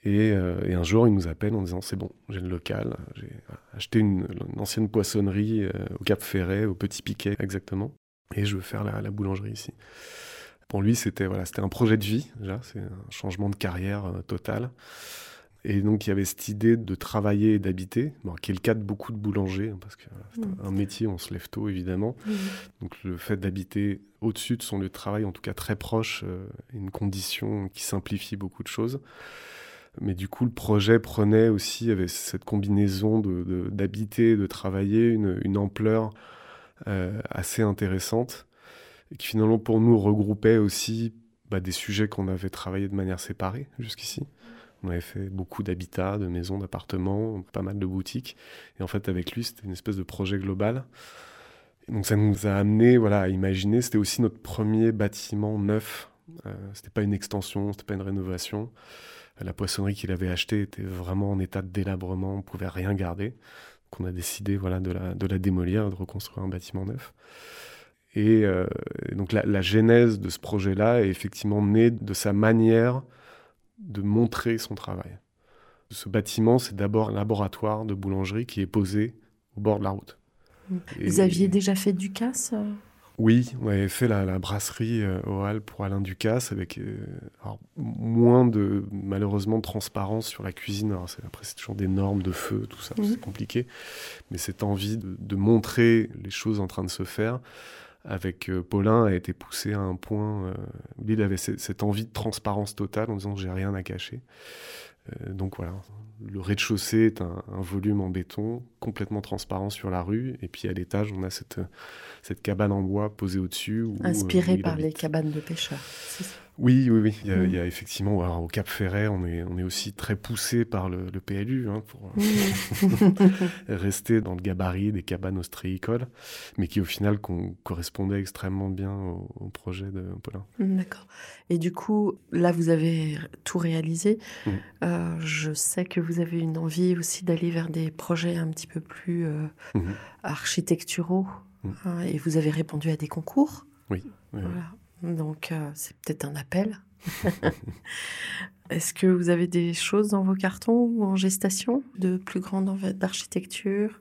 E: Et, euh, et un jour, il nous appelle en disant C'est bon, j'ai le local, j'ai acheté une, une ancienne poissonnerie euh, au Cap Ferret, au Petit Piquet exactement, et je veux faire la, la boulangerie ici. Pour lui, c'était voilà, c'était un projet de vie, déjà, c'est un changement de carrière euh, total. Et donc, il y avait cette idée de travailler et d'habiter, bon, qui est le cas de beaucoup de boulangers, hein, parce que voilà, c'est un- un métier, on se lève tôt, évidemment.
D: Mm.
E: Donc le fait d'habiter au-dessus de son lieu de travail, en tout cas très proche, est une condition qui simplifie beaucoup de choses. Mais du coup, le projet prenait aussi, avec cette combinaison de- de- d'habiter, de, travailler, une, ampleur euh, assez intéressante, et qui finalement pour nous regroupait aussi bah, des sujets qu'on avait travaillé de manière séparée jusqu'ici. On avait fait beaucoup d'habitats, de maisons, d'appartements, pas mal de boutiques. Et en fait, avec lui, c'était une espèce de projet global. Donc ça nous a amené voilà, à imaginer, c'était aussi notre premier bâtiment neuf. Euh, c'était pas une extension, c'était pas une rénovation. La poissonnerie qu'il avait achetée était vraiment en état de délabrement, on pouvait rien garder. Donc on a décidé voilà, de, la, de la démolir, de reconstruire un bâtiment neuf. Et, euh, et donc la, la genèse de ce projet-là est effectivement née de sa manière de montrer son travail. Ce bâtiment, c'est d'abord un laboratoire de boulangerie qui est posé au bord de la route.
D: Vous
E: Et-
D: aviez déjà fait du casse euh?
E: Oui, on avait fait la, la brasserie euh, au Hall pour Alain Ducasse avec euh, alors, moins de malheureusement de transparence sur la cuisine. Alors, c'est- après, c'est toujours des normes de feu, tout ça, c'est compliqué. Mais cette envie de, de montrer les choses en train de se faire avec euh, Paulin a été poussée à un point. euh, lui, il avait ce- cette envie de transparence totale en disant j'ai rien à cacher. Euh, donc voilà, le rez-de-chaussée est un, un volume en béton complètement transparent sur la rue. Et puis à l'étage, on a cette, cette cabane en bois posée au-dessus. où, euh,
D: par les cabanes de pêcheurs. c'est ça
E: Oui, oui, oui. Il y a,
D: Mm.
E: il y a effectivement, alors, au Cap Ferret, on est, on est aussi très poussé par le, le PLU hein, pour
D: Mm.
E: rester dans le gabarit des cabanes ostréicoles, mais qui au final con- correspondait extrêmement bien au, au projet de Paulin.
D: D'accord. Et du coup, là, vous avez tout réalisé.
E: Mhm.
D: Euh, je sais que vous avez une envie aussi d'aller vers des projets un petit peu plus euh,
E: Mhm.
D: architecturaux. Hein, et vous avez répondu à des concours.
E: Oui. oui, oui.
D: Voilà. Donc, euh, c'est peut-être un appel. Est-ce que vous avez des choses dans vos cartons ou en gestation de plus grande d'architecture,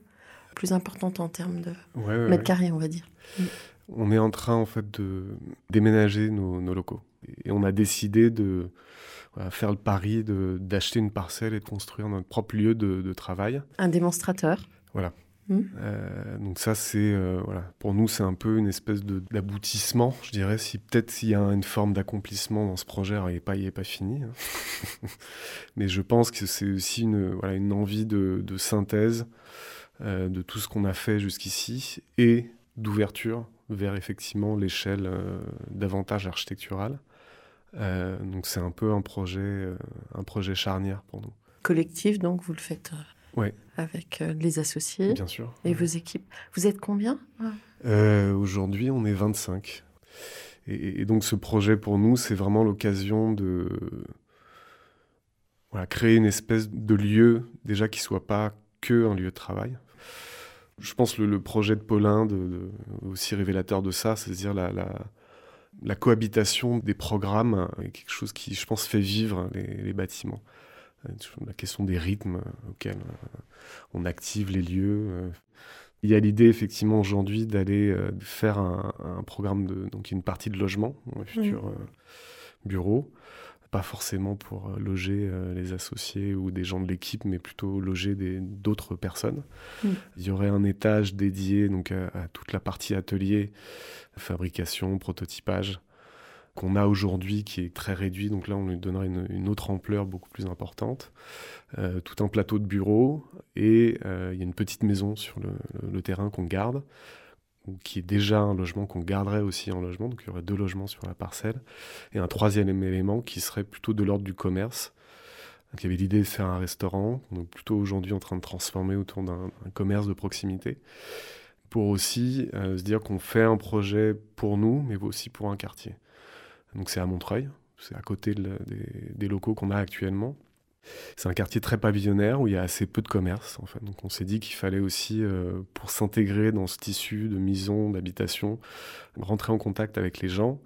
D: plus importante en termes de
E: Ouais, ouais,
D: mètres
E: ouais.
D: carrés, on va dire?
E: On est en train en fait de déménager nos, nos locaux. Et on a décidé de voilà, faire le pari d'acheter une parcelle et de construire notre propre lieu de, de travail.
D: Un démonstrateur.
E: Euh, donc ça, c'est euh, voilà, pour nous, c'est un peu une espèce de- d'aboutissement, je dirais. Si peut-être s'il y a une forme d'accomplissement dans ce projet, alors il n'est pas, il est pas fini. hein. Mais je pense que c'est aussi une voilà une envie de, de synthèse euh, de tout ce qu'on a fait jusqu'ici et d'ouverture vers effectivement l'échelle davantage architecturale. Donc c'est un peu un projet, un projet charnière pour nous.
D: collectif, donc vous le faites
E: Ouais.
D: avec euh, les associés
E: Bien sûr.
D: et vos équipes. Vous êtes combien?
E: Euh, Aujourd'hui, on est 25. Et, et donc, ce projet, pour nous, c'est vraiment l'occasion de voilà, créer une espèce de lieu, déjà qui soit pas que un lieu de travail. Je pense que le, le projet de Paulin, de, de- aussi révélateur de ça, c'est-à-dire la, la, la cohabitation des programmes est quelque chose qui, je pense, fait vivre les, les bâtiments. Euh, La question des rythmes euh, auxquels euh, on active les lieux. Il y a l'idée, effectivement, aujourd'hui, d'aller faire un, un programme de. Donc, une partie de logement dans le futur euh, bureau. Pas forcément pour loger les associés ou des gens de l'équipe, mais plutôt loger d'autres personnes.
D: Mm.
E: Il y aurait un étage dédié donc, à, à toute la partie atelier, fabrication, prototypage, qu'on a aujourd'hui, qui est très réduit. Donc là, on lui donnerait une, autre ampleur beaucoup plus importante. Euh, tout un plateau de bureaux et euh, il y a une petite maison sur le, terrain qu'on garde, ou qui est déjà un logement qu'on garderait aussi en logement. Donc il y aurait deux logements sur la parcelle. Et un troisième élément qui serait plutôt de l'ordre du commerce. Donc, il y avait l'idée de faire un restaurant, donc plutôt aujourd'hui en train de transformer autour d'un d'un commerce de proximité, pour aussi euh, se dire qu'on fait un projet pour nous, mais aussi pour un quartier. Donc c'est à Montreuil, c'est à côté des, locaux qu'on a actuellement. C'est un quartier très pavillonnaire où il y a assez peu de commerce. En fait. Donc on s'est dit qu'il fallait aussi, euh, pour s'intégrer dans ce tissu de maison, d'habitation, rentrer en contact avec les gens,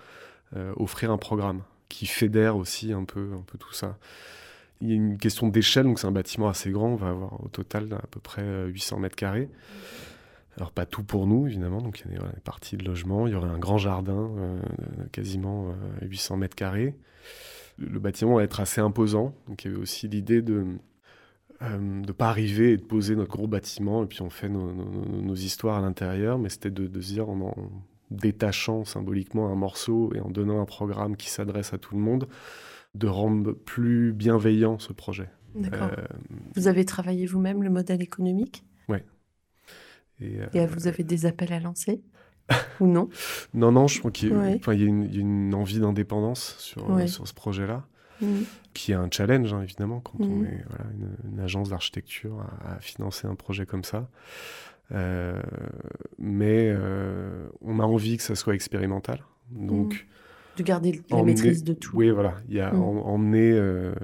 E: euh, offrir un programme qui fédère aussi un peu, un peu tout ça. Il y a une question d'échelle, donc c'est un bâtiment assez grand, on va avoir au total à peu près euh, 800 mètres carrés. Alors pas tout pour nous évidemment, donc il y a des, voilà, des parties de logement, il y aurait un grand jardin, euh, quasiment euh, 800 mètres carrés. Le, bâtiment va être assez imposant, donc il y avait aussi l'idée de ne pas arriver et de poser notre gros bâtiment et puis on fait nos, nos- nos histoires à l'intérieur, mais c'était de, de se dire en en détachant symboliquement un morceau et en donnant un programme qui s'adresse à tout le monde, de rendre plus bienveillant ce projet.
D: D'accord.
E: Euh,
D: Vous avez travaillé vous-même le modèle économique?
E: Et, euh,
D: et vous avez des appels à lancer ou non?
E: Non, non, je crois qu'il y, a-
D: Ouais.
E: y une, il y a une envie d'indépendance sur, euh,
D: Ouais.
E: sur ce projet-là,
D: Mhm.
E: qui est un challenge, hein, évidemment, quand on
D: Mhm.
E: est voilà, une, une agence d'architecture à, à financer un projet comme ça. Euh, mais euh, on a envie que ça soit expérimental. Donc,
D: De garder la
E: emmener-
D: maîtrise de tout.
E: Oui, voilà. Il y a em- emmener euh,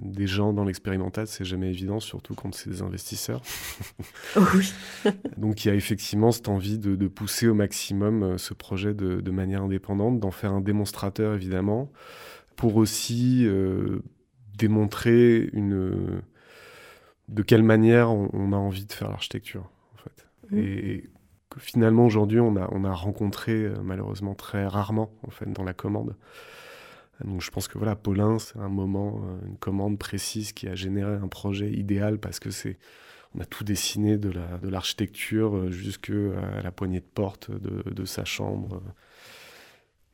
E: des gens dans l'expérimental, c'est jamais évident, surtout quand c'est des investisseurs.
D: Oh oui.
E: Donc il y a effectivement cette envie de, de pousser au maximum euh, ce projet de, de manière indépendante, d'en faire un démonstrateur évidemment, pour aussi euh, démontrer une, de quelle manière on, on a envie de faire l'architecture. En fait.
D: Mhm.
E: Et finalement aujourd'hui on a, on a rencontré euh, malheureusement très rarement en fait, dans la commande. Donc je pense que voilà, Paulin, c'est un moment, euh, une commande précise qui a généré un projet idéal parce que c'est on a tout dessiné de la de l'architecture euh, jusque à la poignée de porte de, sa chambre.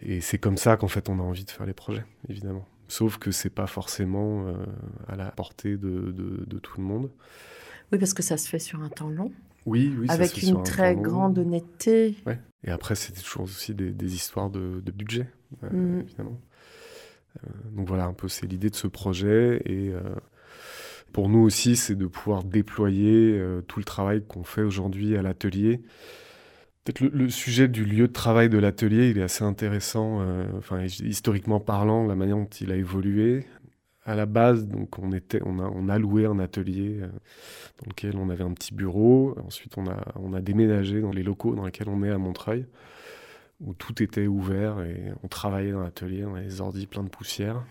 E: Et c'est comme ça qu'en fait on a envie de faire les projets, évidemment. Sauf que c'est pas forcément à la portée de tout le monde.
D: Oui, parce que ça se fait sur un temps long,
E: Oui, oui.
D: avec une
E: un
D: très
E: long.
D: grande honnêteté.
E: Ouais. Et après, c'était toujours aussi des, des histoires de, de budget, euh, évidemment. Euh, donc voilà, un peu, c'est l'idée de ce projet. Et euh, pour nous aussi, c'est de pouvoir déployer euh, tout le travail qu'on fait aujourd'hui à l'atelier. Peut-être le, le sujet du lieu de travail de l'atelier, il est assez intéressant, enfin, historiquement parlant, la manière dont il a évolué. À la base, donc, on, était, on, a, on a loué un atelier euh, dans lequel on avait un petit bureau. Ensuite, on a, on a déménagé dans les locaux dans lesquels on est à Montreuil, où tout était ouvert et on travaillait dans l'atelier, on avait des ordis plein de poussière.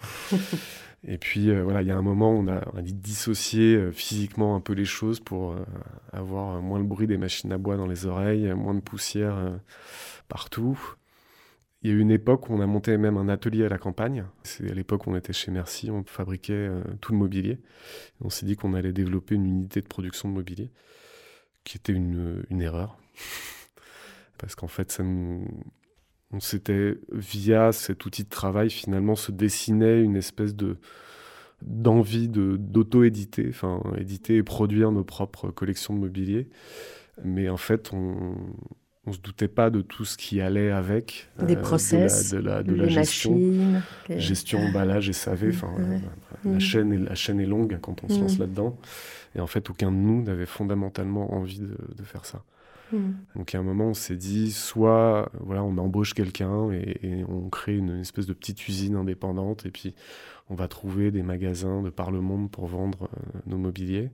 E: et puis, euh, voilà, il y a un moment, on a, on a dit dissocier euh, physiquement un peu les choses pour euh, avoir moins le bruit des machines à bois dans les oreilles, moins de poussière partout. Il y a eu une époque où on a monté même un atelier à la campagne. C'est à l'époque où on était chez Merci, on fabriquait euh, tout le mobilier. On s'est dit qu'on allait développer une unité de production de mobilier, qui était une, une erreur. Parce qu'en fait, ça nous... on s'était, via cet outil de travail, finalement, se dessinait une espèce de d'envie de d'auto-éditer, enfin éditer et produire nos propres collections de mobilier. Mais en fait, on on se doutait pas de tout ce qui allait avec
D: Des
E: euh,
D: process,
E: de la, de la, de la
D: les
E: gestion
D: machines.
E: gestion, emballage, SAV, enfin
D: Ouais.
E: après, La, chaîne est, la chaîne est longue quand on se lance là-dedans. Et en fait, aucun de nous n'avait fondamentalement envie de, de faire ça.
D: Mhm.
E: Donc à un moment, on s'est dit, soit voilà, on embauche quelqu'un et, et on crée une espèce de petite usine indépendante, et puis on va trouver des magasins de par le monde pour vendre euh, nos mobiliers.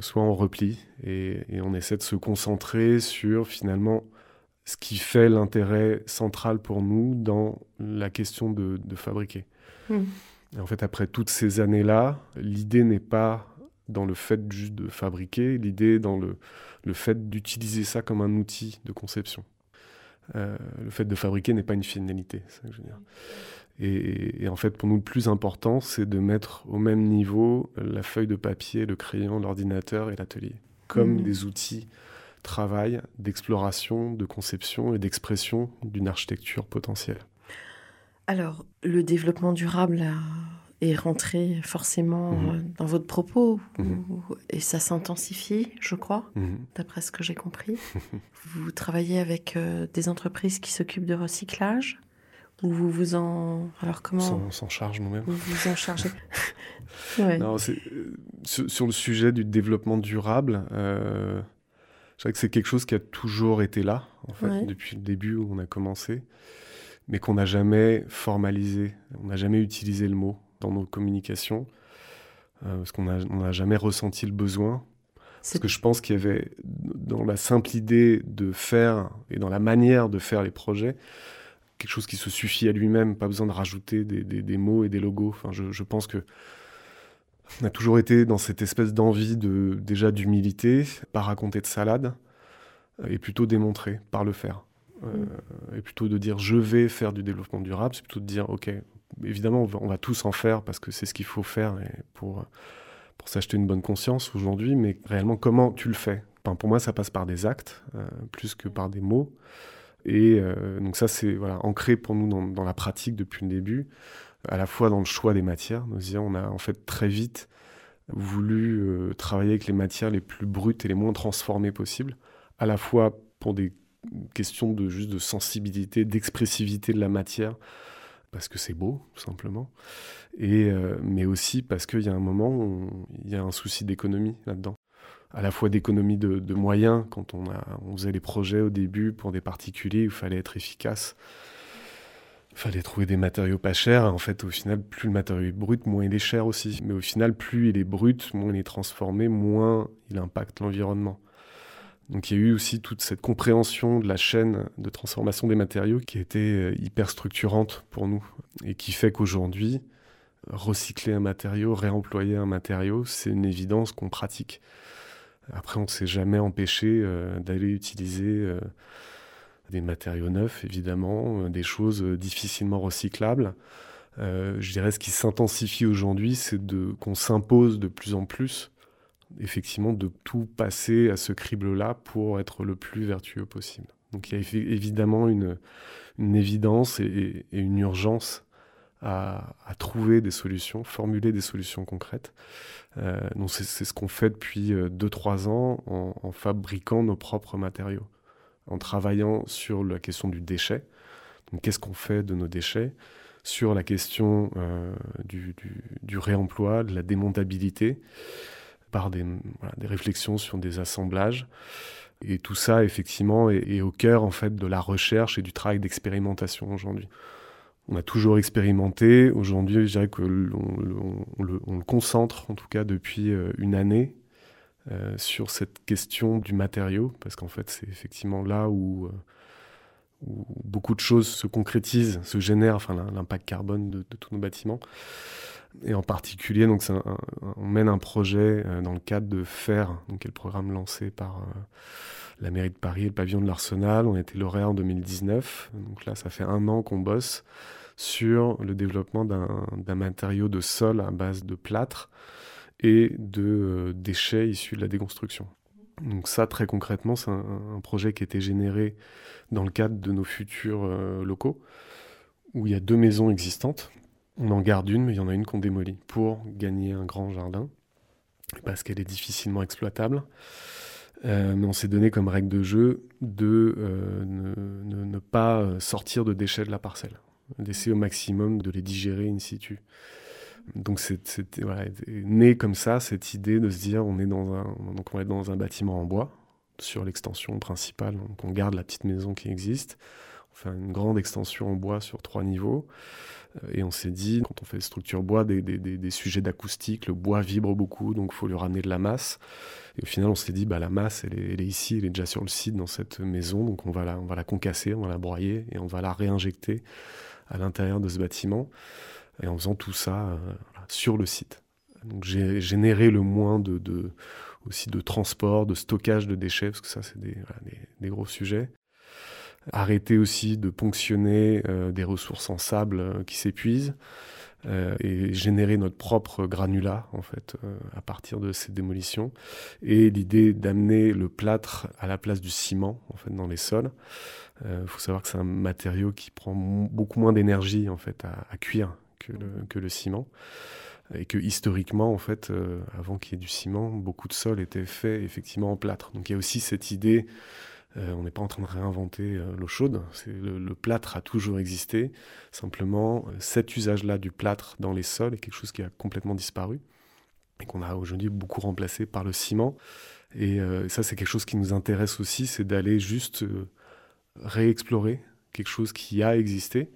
E: Soit on replie et, et on essaie de se concentrer sur finalement ce qui fait l'intérêt central pour nous dans la question de, de fabriquer.
D: Mhm.
E: Et en fait, après toutes ces années-là, l'idée n'est pas dans le fait juste de fabriquer, l'idée est dans le, le fait d'utiliser ça comme un outil de conception. Euh, le fait de fabriquer n'est pas une finalité, c'est ça que je veux dire. Et, et en fait, pour nous, le plus important, c'est de mettre au même niveau la feuille de papier, le crayon, l'ordinateur et l'atelier, comme
D: Mhm.
E: des outils de travail, d'exploration, de conception et d'expression d'une architecture potentielle.
D: Alors, le développement durable a- est rentré forcément
E: Mhm.
D: euh, dans votre propos
E: Mhm.
D: et ça s'intensifie, je crois, d'après ce que j'ai compris. vous travaillez avec euh, des entreprises qui s'occupent de recyclage? Ou vous vous en... Alors comment
E: S'en- s'en charge nous-mêmes.
D: vous vous en chargez Ouais.
E: Non, c'est, euh, sur, sur le sujet du développement durable, euh, je dirais que c'est quelque chose qui a toujours été là, en fait,
D: Ouais.
E: depuis le début où on a commencé, mais qu'on n'a jamais formalisé, on n'a jamais utilisé le mot dans nos communications, euh, parce qu'on n'a on jamais ressenti le besoin.
D: C'est-
E: Parce que je pense qu'il y avait, dans la simple idée de faire et dans la manière de faire les projets, quelque chose qui se suffit à lui-même, pas besoin de rajouter des, des- des mots et des logos. Enfin, je, je pense que on a toujours été dans cette espèce d'envie de déjà d'humilité, pas raconter de salade, euh, et plutôt démontrer par le faire. Euh, Et plutôt de dire je vais faire du développement durable, c'est plutôt de dire ok, évidemment on va, on va tous en faire parce que c'est ce qu'il faut faire et pour, pour s'acheter une bonne conscience aujourd'hui, mais réellement comment tu le fais? Enfin, Pour moi ça passe par des actes euh, plus que par des mots. Et euh, donc ça c'est ancré pour nous dans, la pratique depuis le début à la fois dans le choix des matières. Nous on a en fait très vite voulu euh, travailler avec les matières les plus brutes et les moins transformées possibles, à la fois pour des questions de juste de sensibilité, d'expressivité de la matière, parce que c'est beau, tout simplement, et, euh, mais aussi parce qu'il y a un moment où il y a un souci d'économie là-dedans. À la fois d'économie de, moyens, quand on faisait les projets au début pour des particuliers où il fallait être efficace, il fallait trouver des matériaux pas chers. En fait, au final, plus le matériau est brut, moins il est cher aussi. Mais au final, plus il est brut, moins il est transformé, moins il impacte l'environnement. Donc il y a eu aussi toute cette compréhension de la chaîne de transformation des matériaux qui était euh, hyper structurante pour nous et qui fait qu'aujourd'hui, recycler un matériau, réemployer un matériau, c'est une évidence qu'on pratique. Après, on ne s'est jamais empêché euh, d'aller utiliser euh, des matériaux neufs, évidemment, euh, des choses difficilement recyclables. Je dirais ce qui s'intensifie aujourd'hui, c'est qu'on s'impose de plus en plus, effectivement, de tout passer à ce crible-là pour être le plus vertueux possible. Donc il y a évidemment une, évidence et une urgence à, trouver des solutions, formuler des solutions concrètes. Euh, donc c'est ce qu'on fait depuis 2-3 ans en, fabriquant nos propres matériaux en travaillant sur la question du déchet. Donc, qu'est-ce qu'on fait de nos déchets? Sur la question euh, du, réemploi, de la démontabilité, par des réflexions sur des assemblages. Et tout ça, effectivement, est, est au cœur en fait de la recherche et du travail d'expérimentation aujourd'hui. On a toujours expérimenté. Aujourd'hui, je dirais que l'on- l'on- on, le, on le concentre, en tout cas depuis euh, une année, euh, sur cette question du matériau, parce qu'en fait, c'est effectivement là où, euh, beaucoup de choses se concrétisent, se génèrent, enfin l'im- l'impact carbone de, tous nos bâtiments. Et en particulier, donc, on mène un projet dans le cadre de FAIR, donc, qui est le programme lancé par la mairie de Paris et le pavillon de l'Arsenal. On était lauréat en 2019. Donc là, ça fait un an qu'on bosse sur le développement d'un matériau de sol à base de plâtre et de euh, déchets issus de la déconstruction. Donc ça, très concrètement, c'est un, un projet qui a été généré dans le cadre de nos futurs euh, locaux, où il y a deux maisons existantes. On en garde une, mais il y en a une qu'on démolit pour gagner un grand jardin, parce qu'elle est difficilement exploitable. Euh, mais on s'est donné comme règle de jeu de euh, ne, pas euh, sortir de déchets de la parcelle, d'essayer au maximum de les digérer in situ. Donc c'était voilà, né comme ça cette idée de se dire on est dans un donc on est dans un bâtiment en bois sur l'extension principale. Donc on garde la petite maison qui existe. Fait une grande extension en bois sur trois niveaux. Euh, et on s'est dit, quand on fait des structures bois, des, des, des, sujets d'acoustique, le bois vibre beaucoup, donc il faut lui ramener de la masse. Et au final, on s'est dit, bah, la masse, elle est, ici, elle est déjà sur le site dans cette maison, donc on va, la, on va la concasser, on va la broyer et on va la réinjecter à l'intérieur de ce bâtiment. Et en faisant tout ça euh, sur le site. Donc j'ai généré le moins de, de, aussi de transport, de stockage de déchets, parce que ça, c'est des, des, des, gros sujets arrêter aussi de ponctionner euh, des ressources en sable euh, qui s'épuisent euh, et générer notre propre granulat en fait à partir de ces démolitions et l'idée d'amener le plâtre à la place du ciment en fait dans les sols. Il faut savoir que c'est un matériau qui prend beaucoup moins d'énergie en fait à, cuire que le, ciment et que historiquement en fait avant qu'il y ait du ciment beaucoup de sols étaient faits effectivement en plâtre. Donc il y a aussi cette idée euh, on n'est pas en train de réinventer euh, l'eau chaude. Le, plâtre a toujours existé. Simplement, euh, cet usage-là du plâtre dans les sols est quelque chose qui a complètement disparu et qu'on a aujourd'hui beaucoup remplacé par le ciment. Et ça, c'est quelque chose qui nous intéresse aussi, c'est d'aller juste réexplorer quelque chose qui a existé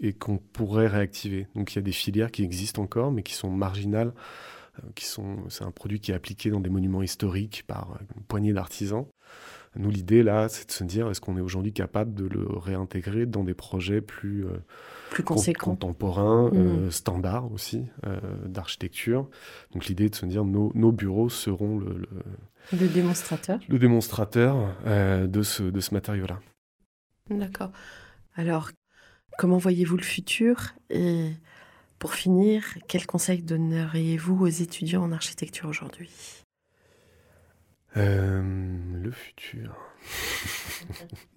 E: et qu'on pourrait réactiver. Donc il y a des filières qui existent encore, mais qui sont marginales. Qui sont, c'est un produit qui est appliqué dans des monuments historiques par une poignée d'artisans. Nous, l'idée, là, c'est de se dire, est-ce qu'on est aujourd'hui capable de le réintégrer dans des projets plus, euh,
D: plus conséquents,
E: contemporains, mmh. euh, standards aussi, euh, d'architecture. Donc, l'idée de se dire, nos, nos bureaux seront le, le,
D: le démonstrateur,
E: le démonstrateur de ce, de ce matériau-là.
D: D'accord. Alors, comment voyez-vous le futur? Et pour finir, quels conseils donneriez-vous aux étudiants en architecture aujourd'hui?
E: Euh, le futur.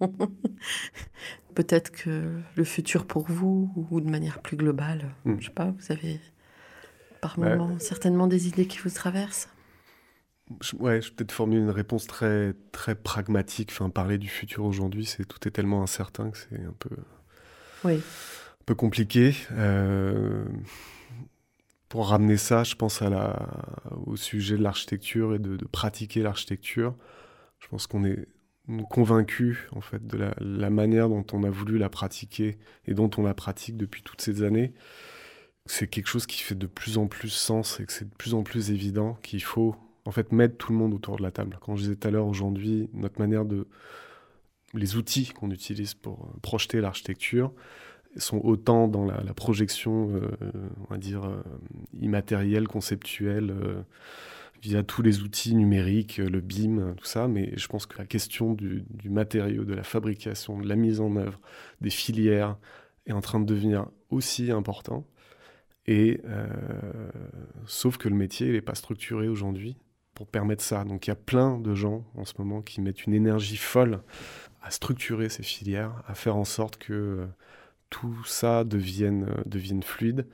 D: Peut-être que le futur pour vous, ou de manière plus globale,
E: Hmm.
D: mm. je sais pas, vous avez par
E: Ouais.
D: moment certainement des idées qui vous traversent?
E: Je, ouais, je vais peut-être formuler une réponse très, très pragmatique. Enfin, parler du futur aujourd'hui, c'est tout est tellement incertain que c'est un peu,
D: Oui.
E: un peu compliqué. Euh, pour ramener ça, je pense au sujet de l'architecture et de, pratiquer l'architecture. Je pense qu'on est convaincu en fait de la, manière dont on a voulu la pratiquer et dont on la pratique depuis toutes ces années. C'est quelque chose qui fait de plus en plus sens et que c'est de plus en plus évident qu'il faut en fait mettre tout le monde autour de la table. Quand je disais tout à l'heure aujourd'hui, notre manière de les outils qu'on utilise pour projeter l'architecture sont autant dans la, projection, euh, on va dire, euh, immatérielle, conceptuelle, euh, via tous les outils numériques, le BIM, tout ça, mais je pense que la question du, du, matériau, de la fabrication, de la mise en œuvre, des filières, est en train de devenir aussi important. Et sauf que le métier n'est pas structuré aujourd'hui pour permettre ça. Donc il y a plein de gens en ce moment qui mettent une énergie folle à structurer ces filières, à faire en sorte que tout ça devienne, euh, devienne fluide.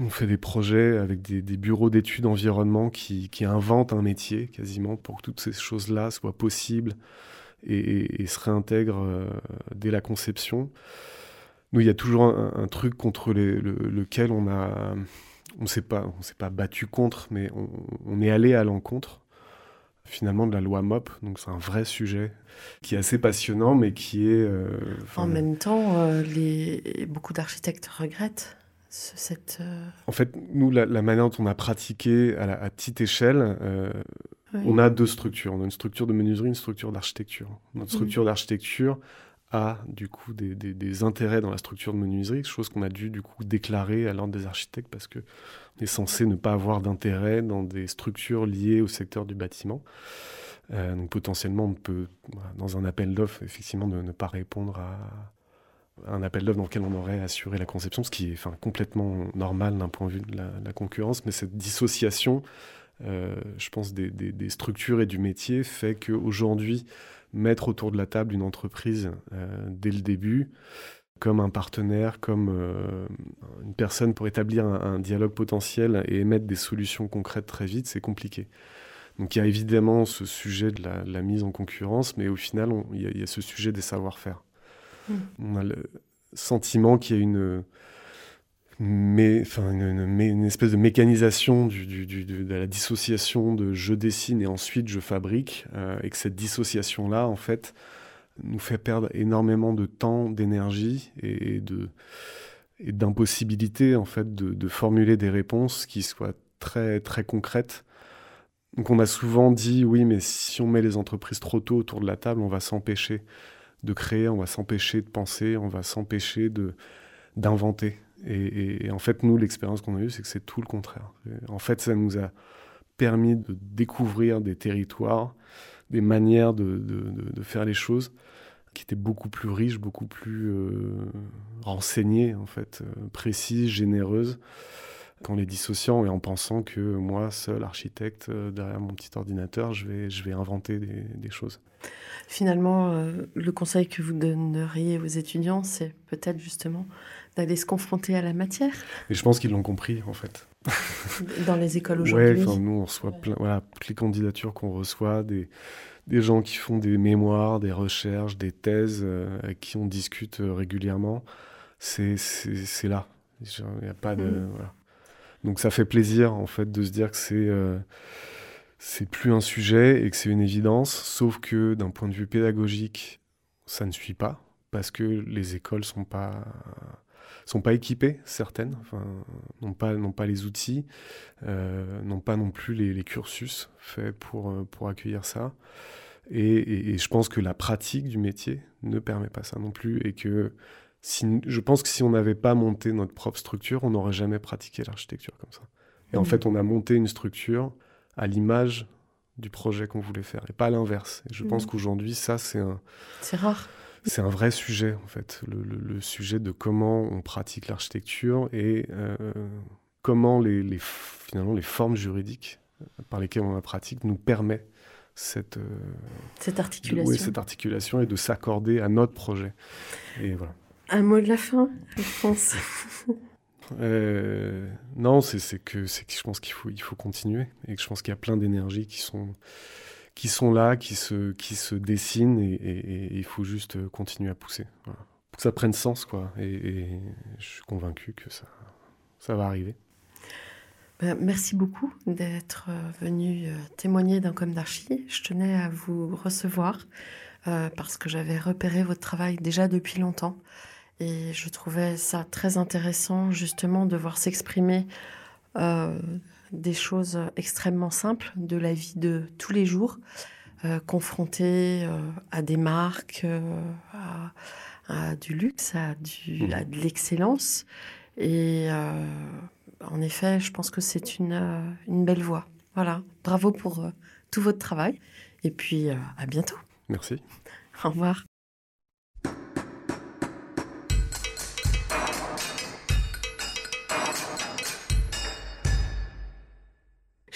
E: On fait des projets avec des, bureaux d'études environnement qui, inventent un métier quasiment pour que toutes ces choses-là soient possibles et, et, se réintègrent euh, dès la conception. Nous, il y a toujours un, truc contre lequel on on s'est pas, battu contre, mais on est allé à l'encontre finalement de la loi MOP. Donc c'est un vrai sujet qui est assez passionnant, mais qui est. Euh,
D: en même temps, euh, les... beaucoup d'architectes regrettent cette. Euh...
E: En fait, nous, la, la, manière dont on a pratiqué à, la, à petite échelle, oui. on a deux structures. On a une structure de menuiserie, une structure d'architecture. Notre structure mmh. d'architecture a du coup des, des, intérêts dans la structure de menuiserie, chose qu'on a dû du coup déclarer à l'ordre des architectes parce que on est censé ne pas avoir d'intérêt dans des structures liées au secteur du bâtiment. Euh, donc potentiellement, on peut, dans un appel d'offres, effectivement, ne, ne, pas répondre à, un appel d'offres dans lequel on aurait assuré la conception, ce qui est enfin, complètement normal d'un point de vue de la, concurrence, mais cette dissociation, euh, je pense, des, des, structures et du métier fait qu'aujourd'hui, mettre autour de la table une entreprise euh, dès le début, comme un partenaire, comme euh, une personne pour établir un, un, dialogue potentiel et émettre des solutions concrètes très vite, c'est compliqué. Donc il y a évidemment ce sujet de la, de la mise en concurrence, mais au final, on, il, y a, il, y a, ce sujet des savoir-faire. Mmh. On a le sentiment qu'il y a une mais enfin une, espèce de mécanisation de la dissociation de je dessine et ensuite je fabrique, euh, et que cette dissociation-là, en fait, nous fait perdre énormément de temps, d'énergie et, de et d'impossibilité en fait de, de, formuler des réponses qui soient très très concrètes. Donc on a souvent dit oui mais si on met les entreprises trop tôt autour de la table, on va s'empêcher de créer, on va s'empêcher de penser, on va s'empêcher de d'inventer. Et, en fait, nous, l'expérience qu'on a eue, c'est que c'est tout le contraire. En fait, ça nous a permis de découvrir des territoires, des manières de faire les choses qui étaient beaucoup plus riches, beaucoup plus euh, renseignées, en fait, euh, précises, généreuses, qu'en les dissociant et en pensant que moi, seul architecte, euh, derrière mon petit ordinateur, je vais, je vais inventer des, des choses.
D: Finalement, euh, le conseil que vous donneriez aux étudiants, c'est peut-être justement d'aller se confronter à la matière.
E: Et je pense qu'ils l'ont compris, en fait.
D: Dans les écoles aujourd'hui.
E: Ouais, nous, on reçoit plein, voilà, toutes les candidatures qu'on reçoit, des, des gens qui font des mémoires, des recherches, des thèses, euh, avec qui on discute euh, régulièrement. C'est là. Il n'y a pas de. Mmh. Voilà. Donc ça fait plaisir, en fait, de se dire que c'est. Euh, plus un sujet et que c'est une évidence, sauf que d'un point de vue pédagogique, ça ne suit pas, parce que les écoles sont pas sont pas équipées, certaines, n'ont pas, pas les outils, euh, n'ont pas non plus les, cursus faits pour, pour accueillir ça. Et, et, et, je pense que la pratique du métier ne permet pas ça non plus, et que si, je pense que si on n'avait pas monté notre propre structure, on n'aurait jamais pratiqué l'architecture comme ça. Et mmh. en fait, on a monté une structure à l'image du projet qu'on voulait faire et pas l'inverse. Et je mmh. pense qu'aujourd'hui, ça, c'est un.
D: C'est rare.
E: C'est un vrai sujet, en fait, le, le, le sujet de comment on pratique l'architecture et euh, comment les, les, finalement les formes juridiques par lesquelles on la pratique nous permet cette, euh,
D: cette articulation.
E: De, oui, cette articulation et de s'accorder à notre projet. Et voilà.
D: Un mot de la fin, je pense.
E: Euh, non, c'est que, que je pense qu'il faut, il faut continuer et que je pense qu'il y a plein d'énergies qui sont, qui sont là, qui se, qui se dessinent et, et, et il faut juste continuer à pousser. Voilà. Pour que ça prenne sens, quoi. Et, et, je suis convaincu que ça, ça va arriver.
D: Ben, merci beaucoup d'être venu témoigner d'un com d'archi. Je tenais à vous recevoir euh, parce que j'avais repéré votre travail déjà depuis longtemps. Et je trouvais ça très intéressant justement de voir s'exprimer euh, des choses extrêmement simples de la vie de tous les jours, euh, confrontées euh, à des marques, euh, à, à, du luxe, à, du, à de l'excellence. Et en effet, je pense que c'est une, une belle voie. Voilà, bravo pour tout votre travail. Et puis à bientôt.
E: Merci.
D: Au revoir.